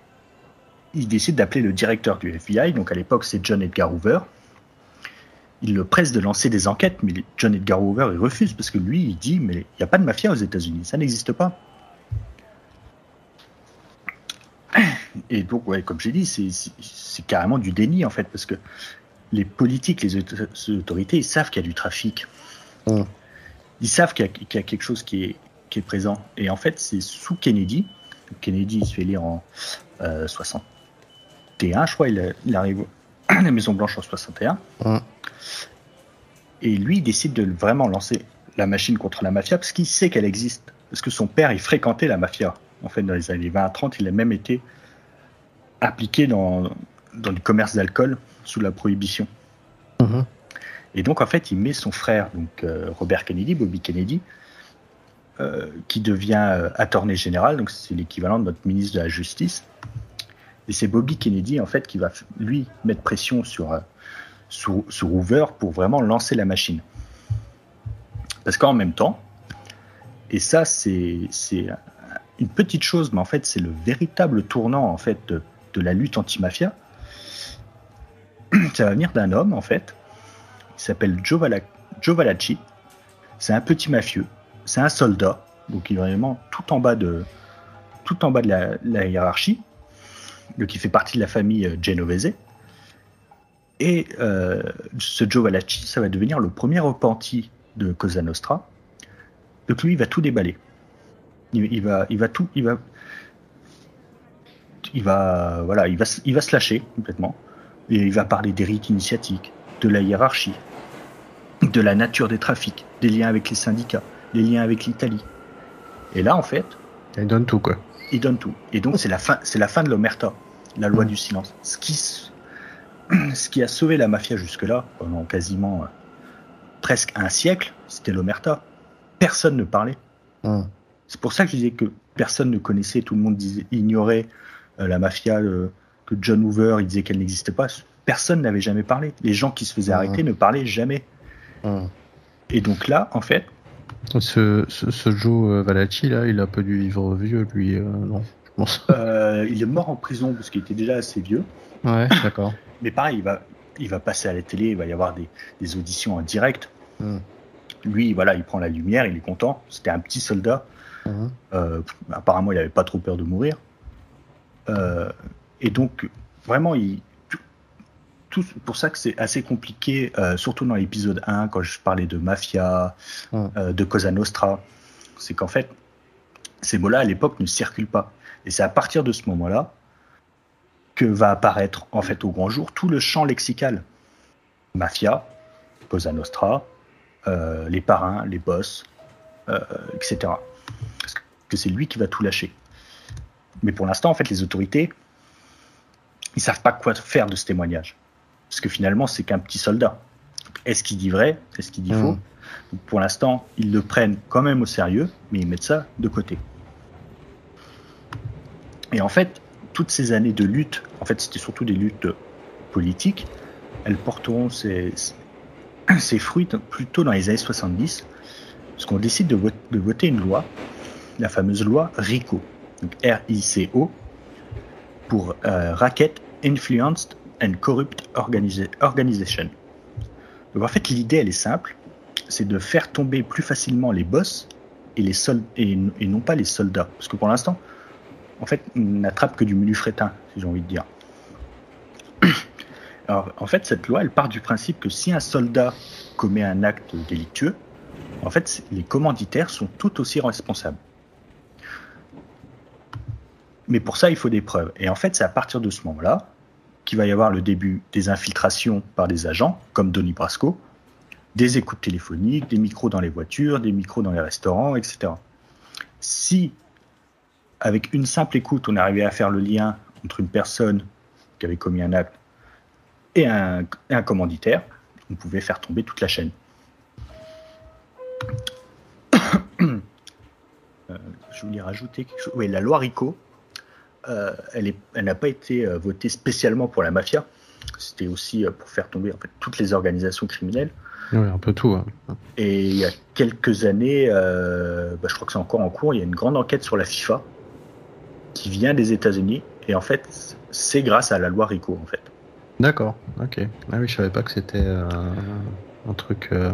il décide d'appeler le directeur du FBI, donc à l'époque c'est John Edgar Hoover. Il le presse de lancer des enquêtes, mais John Edgar Hoover il refuse parce que lui il dit mais il n'y a pas de mafia aux États-Unis, ça n'existe pas. Et donc ouais, comme j'ai dit, c'est carrément du déni en fait parce que les politiques, les autorités, ils savent qu'il y a du trafic. Mmh. Ils savent qu'il y, a quelque chose qui est, qui est présent. Et en fait, c'est sous Kennedy. Kennedy il se fait lire en euh, 60, je crois, il, arrive à la Maison Blanche en 61. Et lui, il décide de vraiment lancer la machine contre la mafia parce qu'il sait qu'elle existe. Parce que son père, il fréquentait la mafia. En fait, dans les années 20 30, il a même été appliqué dans, dans du commerce d'alcool sous la prohibition. Mhm. Et donc, en fait, il met son frère, donc euh, Robert Kennedy, Bobby Kennedy, euh, qui devient euh, attorney général, donc c'est l'équivalent de notre ministre de la Justice, et c'est Bobby Kennedy, en fait, qui va, lui, mettre pression sur, euh, sur, Hoover pour vraiment lancer la machine. Parce qu'en même temps, et ça, c'est une petite chose, mais en fait, c'est le véritable tournant, en fait, de, la lutte anti-mafia. Ça va venir d'un homme, en fait, qui s'appelle Joe. C'est un petit mafieux. C'est un soldat. Donc, il est vraiment tout en bas de, tout en bas de la hiérarchie qui fait partie de la famille euh, Genovese. Et euh, ce Joe Valacci, ça va devenir le premier repenti de Cosa Nostra. Donc lui, il va tout déballer. Il, va, il va tout, il va, il va, voilà, il va, il va se lâcher complètement. Et il va parler des rites initiatiques, de la hiérarchie, de la nature des trafics, des liens avec les syndicats, des liens avec l'Italie. Et là, en fait, il donne tout quoi. Il donne tout. Et donc c'est la fin, c'est la fin de l'omerta la loi du silence. Ce qui, ce qui a sauvé la mafia jusque-là, pendant quasiment euh, presque un siècle, c'était l'omerta. Personne ne parlait. C'est pour ça que je disais que personne ne connaissait, tout le monde disait, ignorait euh, la mafia, euh, que John Hoover, il disait qu'elle n'existait pas. Personne n'avait jamais parlé. Les gens qui se faisaient arrêter ne parlaient jamais. Et donc là, en fait. Ce, ce, Joe Valacci, là, il a pas dû vivre vieux, lui, non euh, il est mort en prison parce qu'il était déjà assez vieux. Ouais, d'accord. Mais pareil, il va, il va passer à la télé, il va y avoir des, des auditions en direct. Hmm. Lui, voilà, il prend la lumière, il est content. C'était un petit soldat. Hmm. Euh, apparemment, il n'avait pas trop peur de mourir. Euh, et donc, vraiment, il, tout, pour ça que c'est assez compliqué, surtout dans l'épisode 1, quand je parlais de mafia, hmm. de Cosa Nostra. C'est qu'en fait, ces mots-là, à l'époque, ne circulent pas. Et c'est à partir de ce moment-là que va apparaître, en fait, au grand jour, tout le champ lexical. Mafia, Cosa Nostra, euh, les parrains, les boss, euh, etc. Parce que c'est lui qui va tout lâcher. Mais pour l'instant, en fait, les autorités, ils savent pas quoi faire de ce témoignage. Parce que finalement, c'est qu'un petit soldat. Est-ce qu'il dit vrai? Est-ce qu'il dit mmh. faux? Pour l'instant, ils le prennent quand même au sérieux, mais ils mettent ça de côté. Et en fait, toutes ces années de lutte, en fait, c'était surtout des luttes politiques, elles porteront ses fruits plutôt dans les années 70, parce qu'on décide de, voter une loi, la fameuse loi RICO, donc R-I-C-O, pour euh, Racket Influenced and Corrupt Organization. Donc en fait, l'idée, elle est simple, c'est de faire tomber plus facilement les boss et, les et non pas les soldats. Parce que pour l'instant, en fait, n'attrape que du menu frétin, si j'ai envie de dire. Alors, en fait, cette loi, elle part du principe que si un soldat commet un acte délictueux, en fait, les commanditaires sont tout aussi responsables. Mais pour ça, il faut des preuves. Et en fait, c'est à partir de ce moment-là qu'il va y avoir le début des infiltrations par des agents, comme Donny Brasco, des écoutes téléphoniques, des micros dans les voitures, des micros dans les restaurants, etc. Si, avec une simple écoute, on arrivait à faire le lien entre une personne qui avait commis un acte et un, commanditaire, on pouvait faire tomber toute la chaîne. Euh, je voulais rajouter quelque chose. Oui, la loi RICO, euh, elle n'a pas été euh, votée spécialement pour la mafia. C'était aussi pour faire tomber en fait, toutes les organisations criminelles. Oui, un peu tout. Hein. Et il y a quelques années, bah, je crois que c'est encore en cours, il y a une grande enquête sur la FIFA qui vient des États-Unis. Et en fait, c'est grâce à la loi RICO, en fait. D'accord, ok. Ah oui, je savais pas que c'était euh, un truc euh,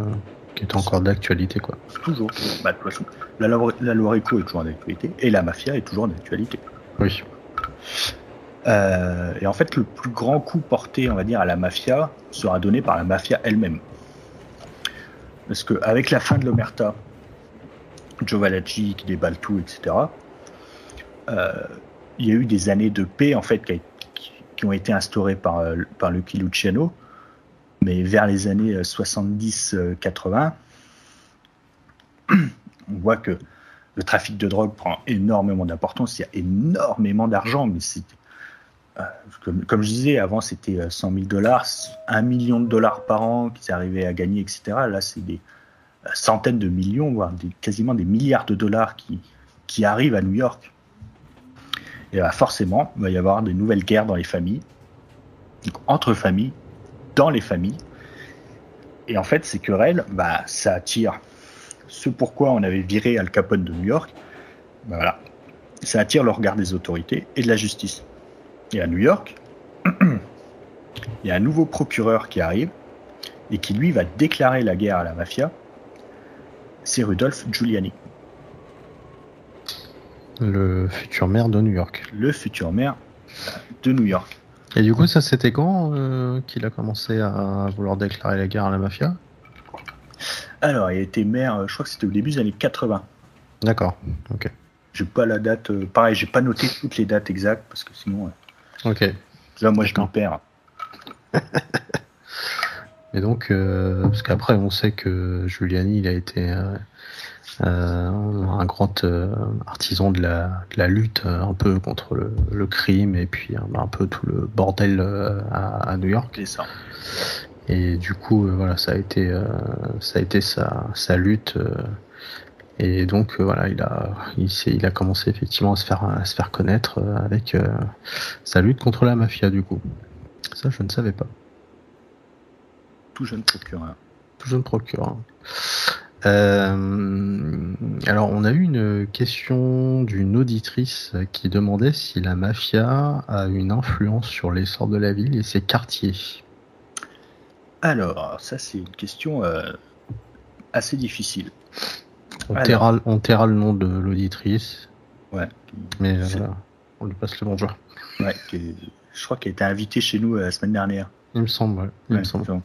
qui était encore d'actualité, quoi. Toujours. Bah, de toute façon, la loi, la loi RICO est toujours d'actualité et la mafia est toujours d'actualité. Oui. Euh, et en fait, le plus grand coup porté, on va dire, à la mafia sera donné par la mafia elle-même. Parce qu'avec la fin de l'Omerta, Giovanacci qui déballe tout, etc., il y a eu des années de paix, en fait, qui, ont été instaurées par, euh, par Lucky Luciano. Mais vers les années 70-80, euh, on voit que le trafic de drogue prend énormément d'importance. Il y a énormément d'argent, mais euh, comme, je disais, avant c'était 100 000 dollars, 1 million de dollars par an qu'ils arrivaient à gagner, etc. Là, c'est des centaines de millions, voire quasiment des milliards de dollars qui arrivent à New York et bah forcément, il va y avoir de nouvelles guerres dans les familles, entre familles, dans les familles. Et en fait, ces querelles, bah, ça attire ce pourquoi on avait viré Al Capone de New York. Bah, voilà, ça attire le regard des autorités et de la justice. Et à New York, il y a un nouveau procureur qui arrive et qui lui va déclarer la guerre à la mafia. C'est Rudolph Giuliani. Le futur maire de New York. Le futur maire de New York. Et du coup, ça c'était quand euh, qu'il a commencé à vouloir déclarer la guerre à la mafia? Alors, il a été maire, euh, je crois que c'était au début des années 80. D'accord, ok. J'ai pas la date, euh, pareil, j'ai pas noté toutes les dates exactes parce que sinon. ok. Là, moi, je m'en perds. Et donc, parce qu'après, on sait que Giuliani, il a été un grand euh, artisan de la, de la, lutte euh, un peu contre le, le, crime et puis un peu tout le bordel à, à New York. C'est ça. Et du coup, voilà, ça a été, ça a été sa, sa lutte. Et donc voilà, il a, il, il, a commencé effectivement à se faire, à se faire connaître avec sa lutte contre la mafia du coup. Ça, je ne savais pas. Tout jeune procureur. Tout jeune procureur. Euh, alors, on a eu une question d'une auditrice qui demandait si la mafia a une influence sur l'essor de la ville et ses quartiers. Alors, ça c'est une question euh, assez difficile. On, taira, le nom de l'auditrice. Ouais. Mais euh, on lui passe le bonjour. Ouais, je crois qu'elle été invitée chez nous la semaine dernière. Il me semble, Il me semble.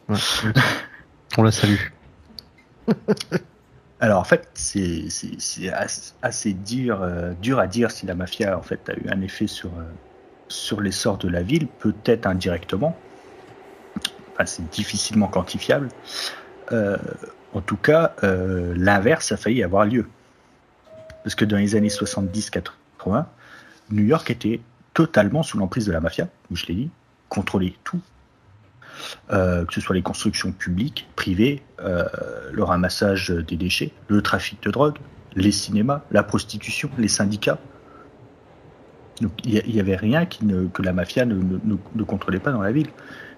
on la salue. Alors en fait, c'est assez dur, euh, dur à dire si la mafia en fait a eu un effet sur euh, sur l'essor de la ville, peut-être indirectement. Enfin, c'est difficilement quantifiable. Euh, en tout cas, l'inverse a failli avoir lieu, parce que dans les années 70-80, New York était totalement sous l'emprise de la mafia, je l'ai dit, contrôlait tout, euh, que ce soit les constructions publiques, privées, euh, le ramassage des déchets, le trafic de drogue, les cinémas, la prostitution, les syndicats. Donc il n'y avait rien que la mafia ne, contrôlait pas dans la ville.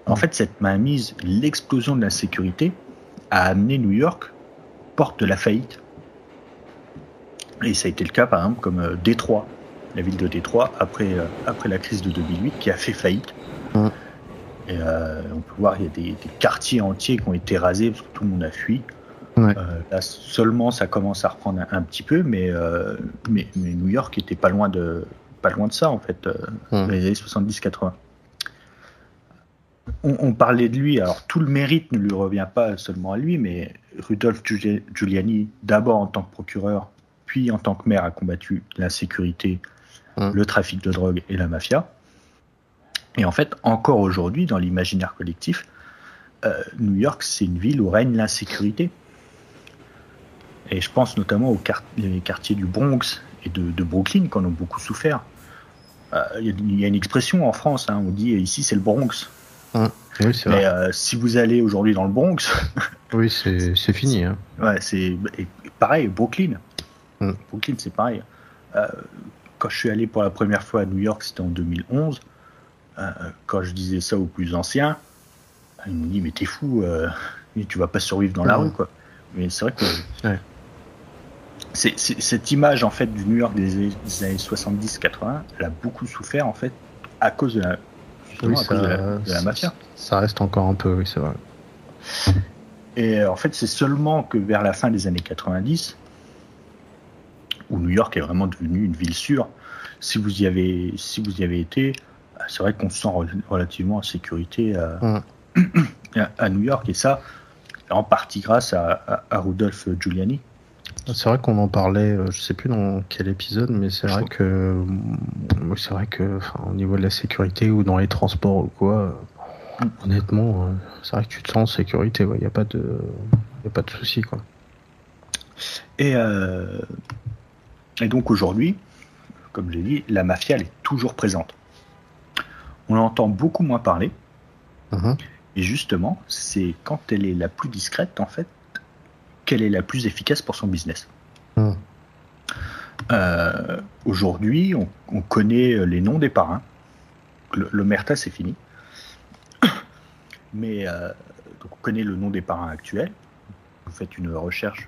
En fait, cette mainmise, l'explosion de l'insécurité a amené New York porte de la faillite. Et ça a été le cas, par exemple, comme euh, Détroit, la ville de Détroit, après, après la crise de 2008, qui a fait faillite. Et euh, on peut voir, il y a des, quartiers entiers qui ont été rasés parce que tout le monde a fui. là, seulement, ça commence à reprendre un, petit peu, mais, mais, New York était pas loin de, pas loin de ça, en fait, dans les années 70-80 on, parlait de lui, alors tout le mérite ne lui revient pas seulement à lui, mais Rudolf Giuliani, d'abord en tant que procureur, puis en tant que maire, a combattu l'insécurité, hum. le trafic de drogue et la mafia. Et en fait, encore aujourd'hui, dans l'imaginaire collectif, euh, New York, c'est une ville où règne l'insécurité. Et je pense notamment aux quartiers du Bronx et de, Brooklyn qui en ont beaucoup souffert. Euh, il y, a une expression en France, hein, on dit ici c'est le Bronx. Hum. Mais euh, si vous allez aujourd'hui dans le Bronx. oui, c'est fini. Hein. Ouais, c'est pareil, Brooklyn. Hum. Brooklyn, c'est pareil. Quand je suis allé pour la première fois à New York, c'était en 2011. Euh, quand je disais ça aux plus anciens, ils m'ont dit Mais t'es fou, tu vas pas survivre dans la rue, quoi. Mais c'est vrai que. C'est, cette image en fait du New York des, des années 70-80, elle a beaucoup souffert en fait à cause de la, oui, ça, de la, mafia. Ça reste encore un peu, oui, c'est vrai. Et euh, en fait, c'est seulement que vers la fin des années 90, où New York est vraiment devenu une ville sûre. Si vous y avez, si vous y avez été, euh, c'est vrai qu'on se sent relativement en sécurité à, à, New York. Et ça, en partie grâce à, à Rudolph Giuliani. C'est vrai qu'on en parlait, euh, je sais plus dans quel épisode, mais c'est vrai que c'est vrai que au niveau de la sécurité ou dans les transports ou quoi, honnêtement, euh, c'est vrai que tu te sens en sécurité, il n'y a pas de y a pas de souci quoi. Et, euh, et donc aujourd'hui, comme j'ai dit, la mafia elle est toujours présente. On en entend beaucoup moins parler. Mm-hmm. Et justement, c'est quand elle est la plus discrète en fait quelle est la plus efficace pour son business. Hmm. Euh, aujourd'hui, on, connaît les noms des parrains. L'omerta, c'est fini. Mais euh, donc on connaît le nom des parrains actuels. Vous faites une recherche,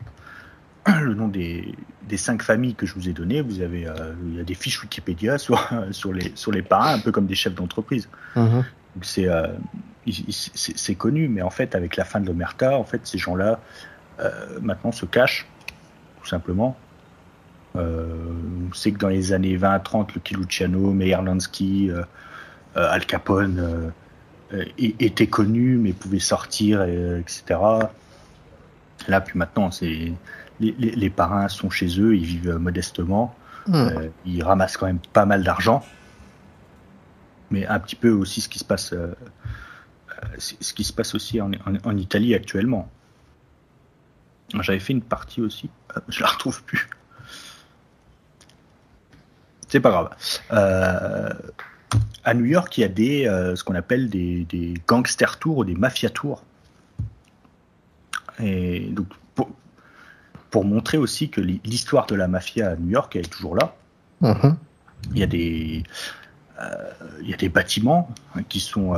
le nom des, cinq familles que je vous ai données. Vous avez, euh, il y a des fiches Wikipédia sur, sur, les, sur les parrains, un peu comme des chefs d'entreprise. Hmm. C'est c'est connu, mais en fait, avec la fin de l'Omerta, en fait, ces gens-là, euh, maintenant se cache, tout simplement. On sait que dans les années 20-30, le Luciano, Meyer Lansky, euh, Al Capone étaient connus, mais pouvaient sortir, etc. Là, puis maintenant, c'est les, parrains sont chez eux, ils vivent modestement, hmm. ils ramassent quand même pas mal d'argent, mais un petit peu aussi ce qui se passe, ce qui se passe aussi en Italie actuellement. J'avais fait une partie aussi, euh, je la retrouve plus. C'est pas grave. Euh, à New York, il y a des, euh, ce qu'on appelle des, des gangster tours ou des mafia tours. Et donc, pour, montrer aussi que l'histoire de la mafia à New York est toujours là. Mm-hmm. Il y a des, il y a des bâtiments hein, qui sont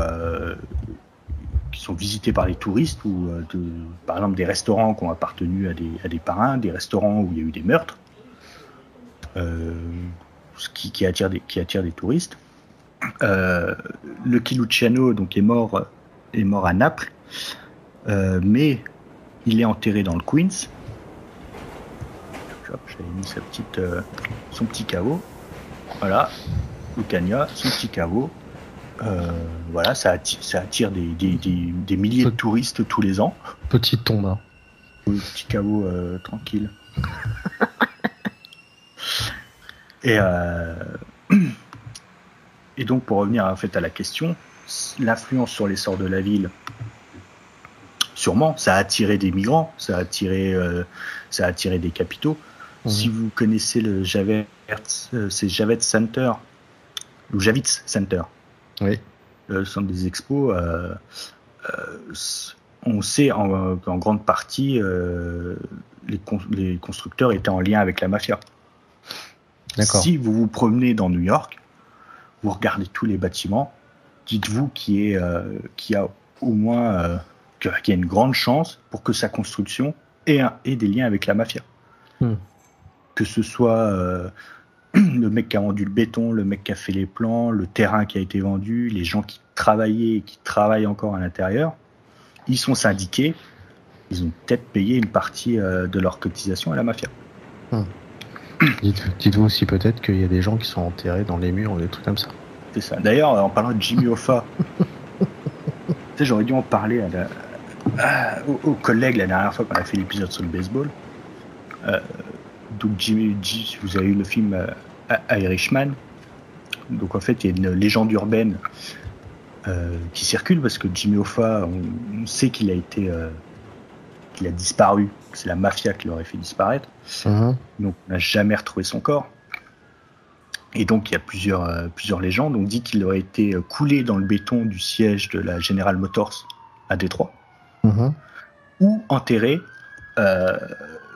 qui sont visités par les touristes ou euh, de, par exemple des restaurants qui ont appartenu à des, à des parrains, des restaurants où il y a eu des meurtres, euh, ce qui, qui, attire des, qui attire des touristes. Euh, le Kiluciano donc est mort est mort à Naples, mais il est enterré dans le Queens. J'avais mis sa petite, son petit caveau. Voilà, Lucania, son petit caveau. Euh, voilà, ça attire, ça attire des, des, des, milliers de touristes tous les ans. Petite tombe. Hein. petit caveau euh, tranquille. et, euh, et donc, pour revenir en fait à la question, l'influence sur l'essor de la ville, sûrement, ça a attiré des migrants, ça a attiré, ça a attiré des capitaux. Mmh. Si vous connaissez le Javert, c'est Javits Center, ou Javits Center. Oui. Le centre des expos, euh, euh, on sait en, grande partie euh, les, les, constructeurs étaient en lien avec la mafia. Si vous vous promenez dans New York, vous regardez tous les bâtiments, dites-vous qu'il y, a au moins qu'il y a une grande chance pour que sa construction ait, ait des liens avec la mafia. Hmm. Que ce soit euh, le mec qui a vendu le béton, le mec qui a fait les plans, le terrain qui a été vendu, les gens qui travaillaient et qui travaillent encore à l'intérieur, ils sont syndiqués, ils ont peut-être payé une partie euh, de leur cotisation à la mafia. Dites- Dites-vous aussi peut-être qu'il y a des gens qui sont enterrés dans les murs ou des trucs comme ça. C'est ça. D'ailleurs, en parlant de Jimmy Hoffa, tu sais, j'aurais dû en parler à la- à- aux, aux collègues la dernière fois qu'on a fait l'épisode sur le baseball. Euh, donc, Jimmy, J- si vous avez eu le film euh, Irishman, donc en fait, il y a une légende urbaine euh, qui circule parce que Jimmy Hoffa, on, on sait qu'il a été, euh, qu'il a disparu. C'est la mafia qui l'aurait fait disparaître. Mhm. Donc on n'a jamais retrouvé son corps. Et donc il y a plusieurs, euh, plusieurs légendes. On dit qu'il aurait été coulé dans le béton du siège de la General Motors à Détroit, Mhm. ou enterré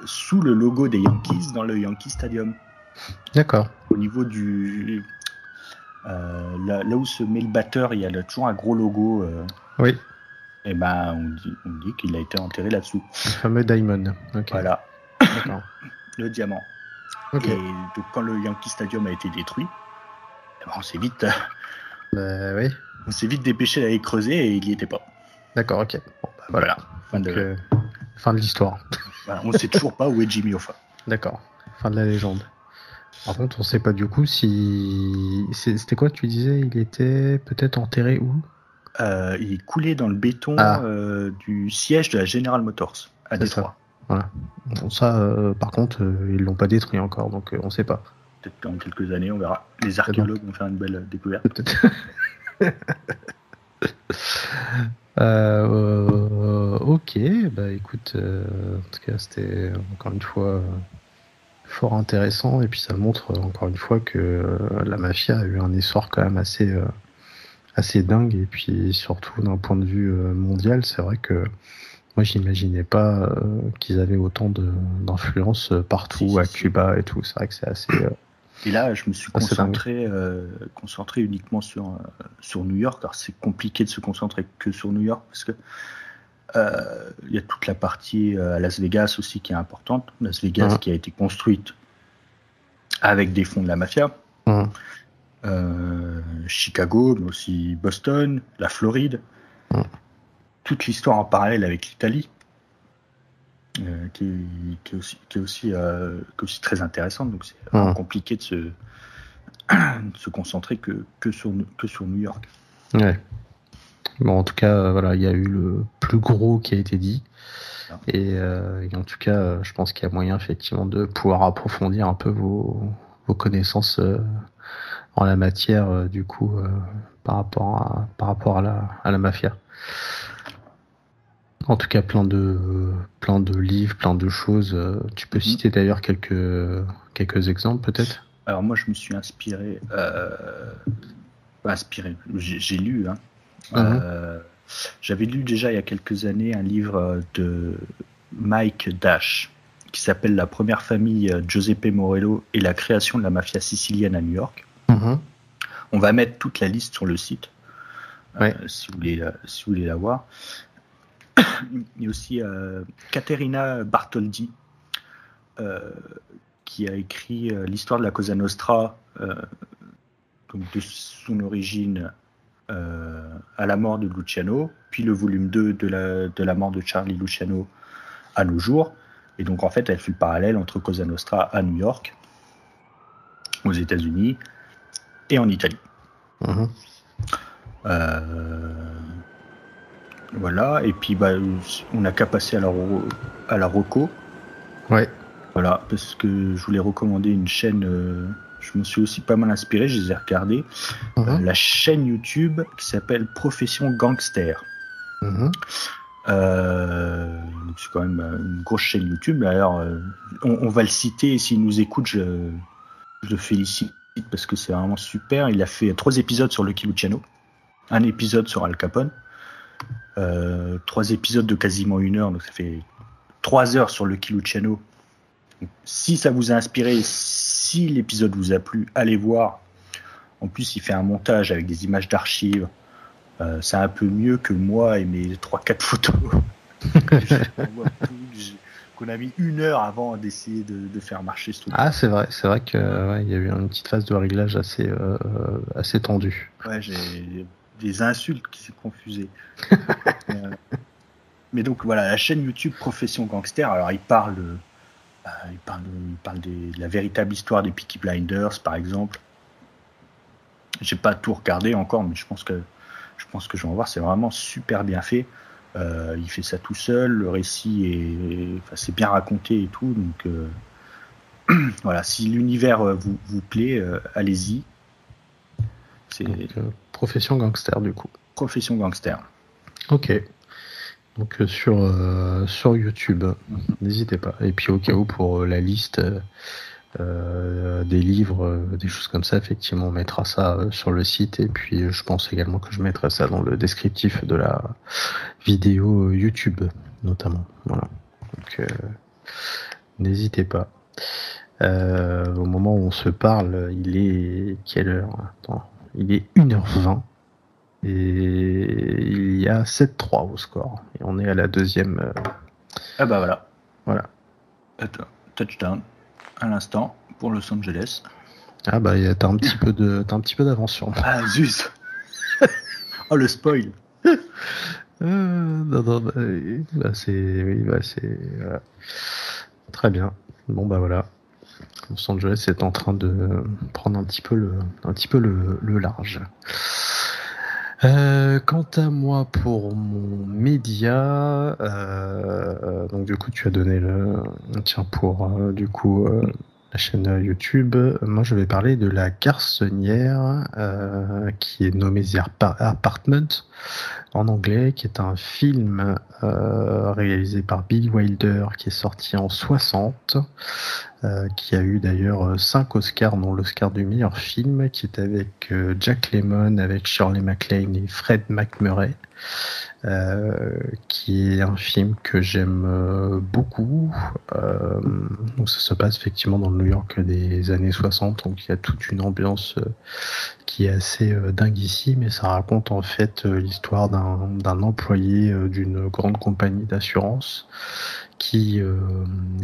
sous le logo des Yankees dans le Yankee Stadium, D'accord. au niveau du euh, là, là où se met le batteur, il y a toujours un gros logo. euh, Oui, et ben on dit, on dit qu'il a été enterré là-dessous. le fameux Diamond. Voilà, le diamant. Et donc quand le Yankee Stadium a été détruit, eh ben, on s'est vite Bah, oui. On s'est vite dépêché d'aller creuser et il n'y était pas. D'accord, ok. Bon, bah, Voilà. Fin Donc, de, euh, fin de l'histoire. Voilà. On ne sait toujours pas où est Jimmy Hoffa. D'accord. Fin de la légende. Par contre, on sait pas du coup si. C'était quoi tu disais? Il était peut-être enterré où? Euh, il est coulé dans le béton Ah. euh, du siège de la General Motors à Détroit. Bon, ça, euh, par contre, ils l'ont pas détruit encore, donc on sait pas. Peut-être dans quelques années, on verra. Les archéologues vont faire une belle découverte. Peut-être. Euh, euh, ok, bah écoute, euh, en tout cas c'était encore une fois euh, fort intéressant et puis ça montre euh, encore une fois que euh, la mafia a eu un essor quand même assez euh, assez dingue et puis surtout d'un point de vue euh, mondial, c'est vrai que moi j'imaginais pas euh, qu'ils avaient autant d'influence euh, partout Si, si, à si. Cuba et tout. C'est vrai que c'est assez. euh, Et là, je me suis concentré, euh, concentré uniquement sur, euh, sur New York. Alors, c'est compliqué de se concentrer que sur New York parce que euh, il y a toute la partie euh, à Las Vegas aussi qui est importante. Las Vegas Mhm. qui a été construite avec des fonds de la mafia. hum, Euh, Chicago, mais aussi Boston, la Floride. Mm. Toute l'histoire en parallèle avec l'Italie, euh, qui, est- qui est aussi, qui est aussi, euh, qui est aussi très intéressante. Donc c'est Mm. compliqué de se, de se concentrer que, que, sur, que sur New York. Ouais. Bon, en tout cas, euh, voilà, il y a eu le plus gros qui a été dit. Ah. Et, euh, et en tout cas, euh, je pense qu'il y a moyen effectivement de pouvoir approfondir un peu vos, vos connaissances euh, en la matière, du coup, par rapport à, par rapport à la, à la mafia. En tout cas, plein de, plein de livres, plein de choses. Tu peux Mhm. citer d'ailleurs quelques, quelques exemples peut-être? Alors moi, je me suis inspiré, pas inspiré, j'ai j'ai lu. Hein. Mhm. Euh, J'avais lu déjà il y a quelques années un livre de Mike Dash qui s'appelle La première famille de Giuseppe Morello et la création de la mafia sicilienne à New York. Mhm. On va mettre toute la liste sur le site euh, si, vous voulez, la- si vous voulez la voir. Il y a aussi euh, Caterina Bartoldi euh, qui a écrit euh, l'histoire de la Cosa Nostra, euh, donc de son origine euh, à la mort de Luciano, puis le volume 2 de la, de la mort de Charlie Luciano à nos jours. Et donc en fait, elle fait le parallèle entre Cosa Nostra à New York, aux États-Unis et en Italie. Mhm. Euh, voilà, et puis bah, on n'a qu'à passer à la, à la Roco. Ouais. Voilà, parce que je voulais recommander une chaîne, euh, je me suis aussi pas mal inspiré, je les ai regardés. Mhm. Euh, la chaîne YouTube qui s'appelle Profession Gangster. Mhm. Euh, c'est quand même euh, une grosse chaîne YouTube. D'ailleurs, on, on va le citer et s'il nous écoute, je, je le félicite parce que c'est vraiment super. Il a fait trois épisodes sur Lucky Luciano, un épisode sur Al Capone, trois épisodes de quasiment une heure, donc ça fait trois heures sur Lucky Luciano. Si ça vous a inspiré, si l'épisode vous a plu, allez voir. En plus, il fait un montage avec des images d'archives. Euh, c'est un peu mieux que moi et mes 3-4 photos. qu'on a mis une heure avant d'essayer de, faire marcher ce truc. Ah, c'est vrai, c'est vrai qu'il y a eu une petite phase de réglage assez, euh, assez tendue. Ouais, j'ai des insultes qui s'est confusées. Euh, mais donc voilà, la chaîne YouTube Profession Gangster, alors il parle, euh, il parle, il parle de la véritable histoire des Peaky Blinders, par exemple. J'ai pas tout regardé encore, mais je pense que je pense que je vais en voir. C'est vraiment super bien fait. Euh, il fait ça tout seul. Le récit est, enfin, c'est bien raconté et tout. Donc euh, voilà, si l'univers vous, vous plaît, allez-y. C'est profession gangster du coup. Profession gangster. Ok. Donc sur sur YouTube, mhm. n'hésitez pas. Et puis au cas où pour la liste euh, des livres, euh, des choses comme ça, effectivement, on mettra ça euh, sur le site. Et puis, je pense également que je mettrai ça dans le descriptif de la vidéo YouTube, notamment. Voilà. Donc, n'hésitez pas. au moment où on se parle, il est quelle heure Attends, il est 1h20 et il y a 7-3 au score. Et on est à la deuxième. Ah bah voilà. Voilà. Attends, touchdown à l'instant pour Los Angeles. Ah bah t'as un petit peu de un petit peu d'avance sur moi. Ah zut Oh le spoil euh, non, non, bah, bah c'est oui, bah c'est très bien. Bon bah voilà. Los Angeles est en train de prendre un petit peu le un petit peu le, le large. Euh, quant à moi, pour mon média, euh, donc du coup, tu as donné le tiens pour euh, du coup la chaîne YouTube. Moi, je vais parler de la garçonnière qui est nommée The Apartment en anglais, qui est un film réalisé par Billy Wilder qui est sorti en 60 euh, qui a eu d'ailleurs 5 euh, Oscars, dont l'Oscar du meilleur film, qui est avec euh, Jack Lemmon, avec Shirley MacLaine et Fred McMurray, qui est un film que j'aime beaucoup. donc ça se passe effectivement dans le New York des années 60, donc il y a toute une ambiance qui est assez dingue ici, mais ça raconte en fait l'histoire d'un employé d'une grande compagnie d'assurance qui euh,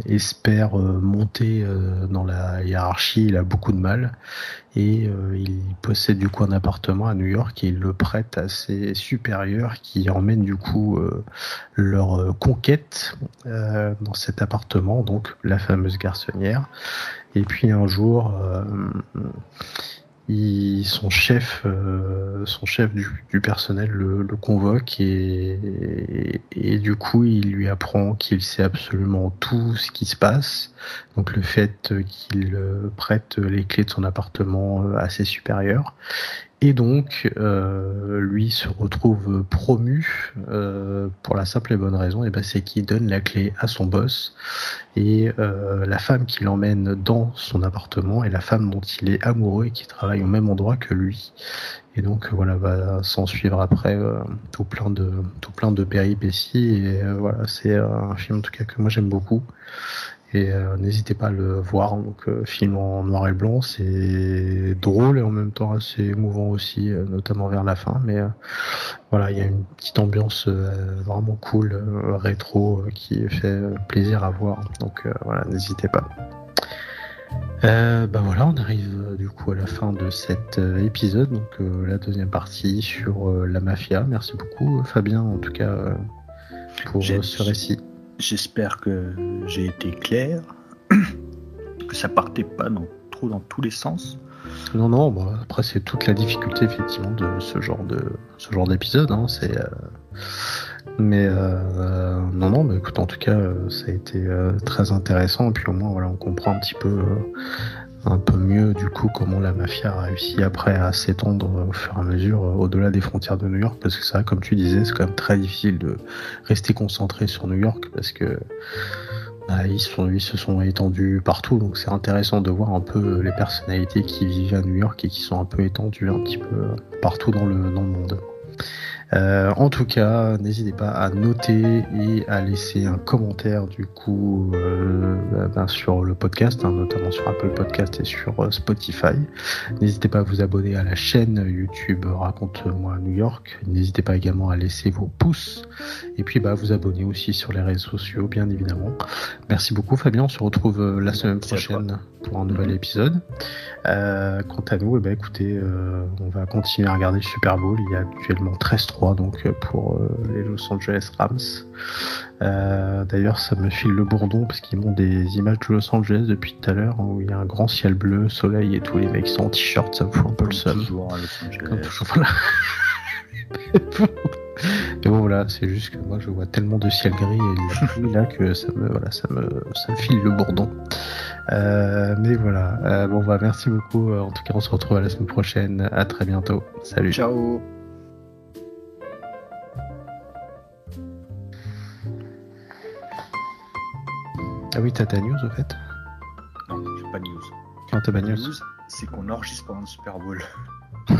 espère euh, monter euh, dans la hiérarchie, il a beaucoup de mal et il possède du coup un appartement à New York et il le prête à ses supérieurs qui emmènent du coup leur conquête dans cet appartement, donc la fameuse garçonnière. Et puis un jour, son chef, euh, son chef du, personnel le, convoque et, et, du coup il lui apprend qu'il sait absolument tout ce qui se passe. Donc le fait qu'il euh, prête les clés de son appartement euh, à ses supérieurs et donc, euh, lui se retrouve promu euh, pour la simple et bonne raison, et ben c'est qu'il donne la clé à son boss et euh, la femme qui l'emmène dans son appartement est la femme dont il est amoureux et qui travaille au même endroit que lui. Et donc voilà, va s'en suivre après tout plein de tout plein de péripéties et voilà, c'est un film en tout cas que moi j'aime beaucoup. Et euh, n'hésitez pas à le voir. Donc, euh, film en noir et blanc, c'est drôle et en même temps assez émouvant aussi, euh, notamment vers la fin. Mais voilà, il y a une petite ambiance vraiment cool, rétro, qui fait plaisir à voir. Donc voilà, n'hésitez pas. ben voilà, on arrive du coup à la fin de cet épisode, donc la deuxième partie sur la mafia. Merci beaucoup Fabien en tout cas pour ce récit. J'espère que j'ai été clair, que ça partait pas trop dans tous les sens. Non, non, après c'est toute la difficulté effectivement de ce genre d'épisode. Hein, euh, mais euh, non, non, mais écoute, en tout cas, ça a été euh, très intéressant et puis au moins voilà, on comprend un petit peu un peu mieux du coup comment la mafia a réussi après à s'étendre au fur et à mesure euh, au-delà des frontières de New York? Parce que ça comme tu disais c'est quand même très difficile de rester concentré sur New York parce que bah, ils, se sont étendus partout donc c'est intéressant de voir un peu les personnalités qui vivent à New York et qui sont un peu étendues un petit peu partout dans le, dans le monde. Euh, en tout cas, n'hésitez pas à noter et à laisser un commentaire du coup euh, ben, sur le podcast, hein, notamment sur Apple Podcast et sur euh, Spotify. N'hésitez pas à vous abonner à la chaîne YouTube Raconte-moi New York. N'hésitez pas également à laisser vos pouces et puis bah vous abonner aussi sur les réseaux sociaux, bien évidemment. Merci beaucoup Fabien, on se retrouve euh, la semaine prochaine pour un nouvel épisode. Euh, quant à nous, eh ben, écoutez, euh, on va continuer à regarder le Super Bowl. Il y a actuellement 13-3 donc pour les Los Angeles Rams. D'ailleurs, ça me file le bourdon parce qu'ils montrent des images de Los Angeles depuis tout à l'heure où il y a un grand ciel bleu, soleil et tous les mecs sont en t-shirt, ça me fout un peu le seum. Voilà. Mais bon voilà, c'est juste que moi je vois tellement de ciel gris et de là que ça me voilà, ça me ça me file le bourdon. Euh, mais voilà, euh, bon bah merci beaucoup. En tout cas, on se retrouve à la semaine prochaine. À très bientôt. Salut. Ciao. Ah oui, t'as ta news au fait Non, j'ai pas de news. Non, t'as pas de news. news c'est qu'on enregistre pendant le Super Bowl.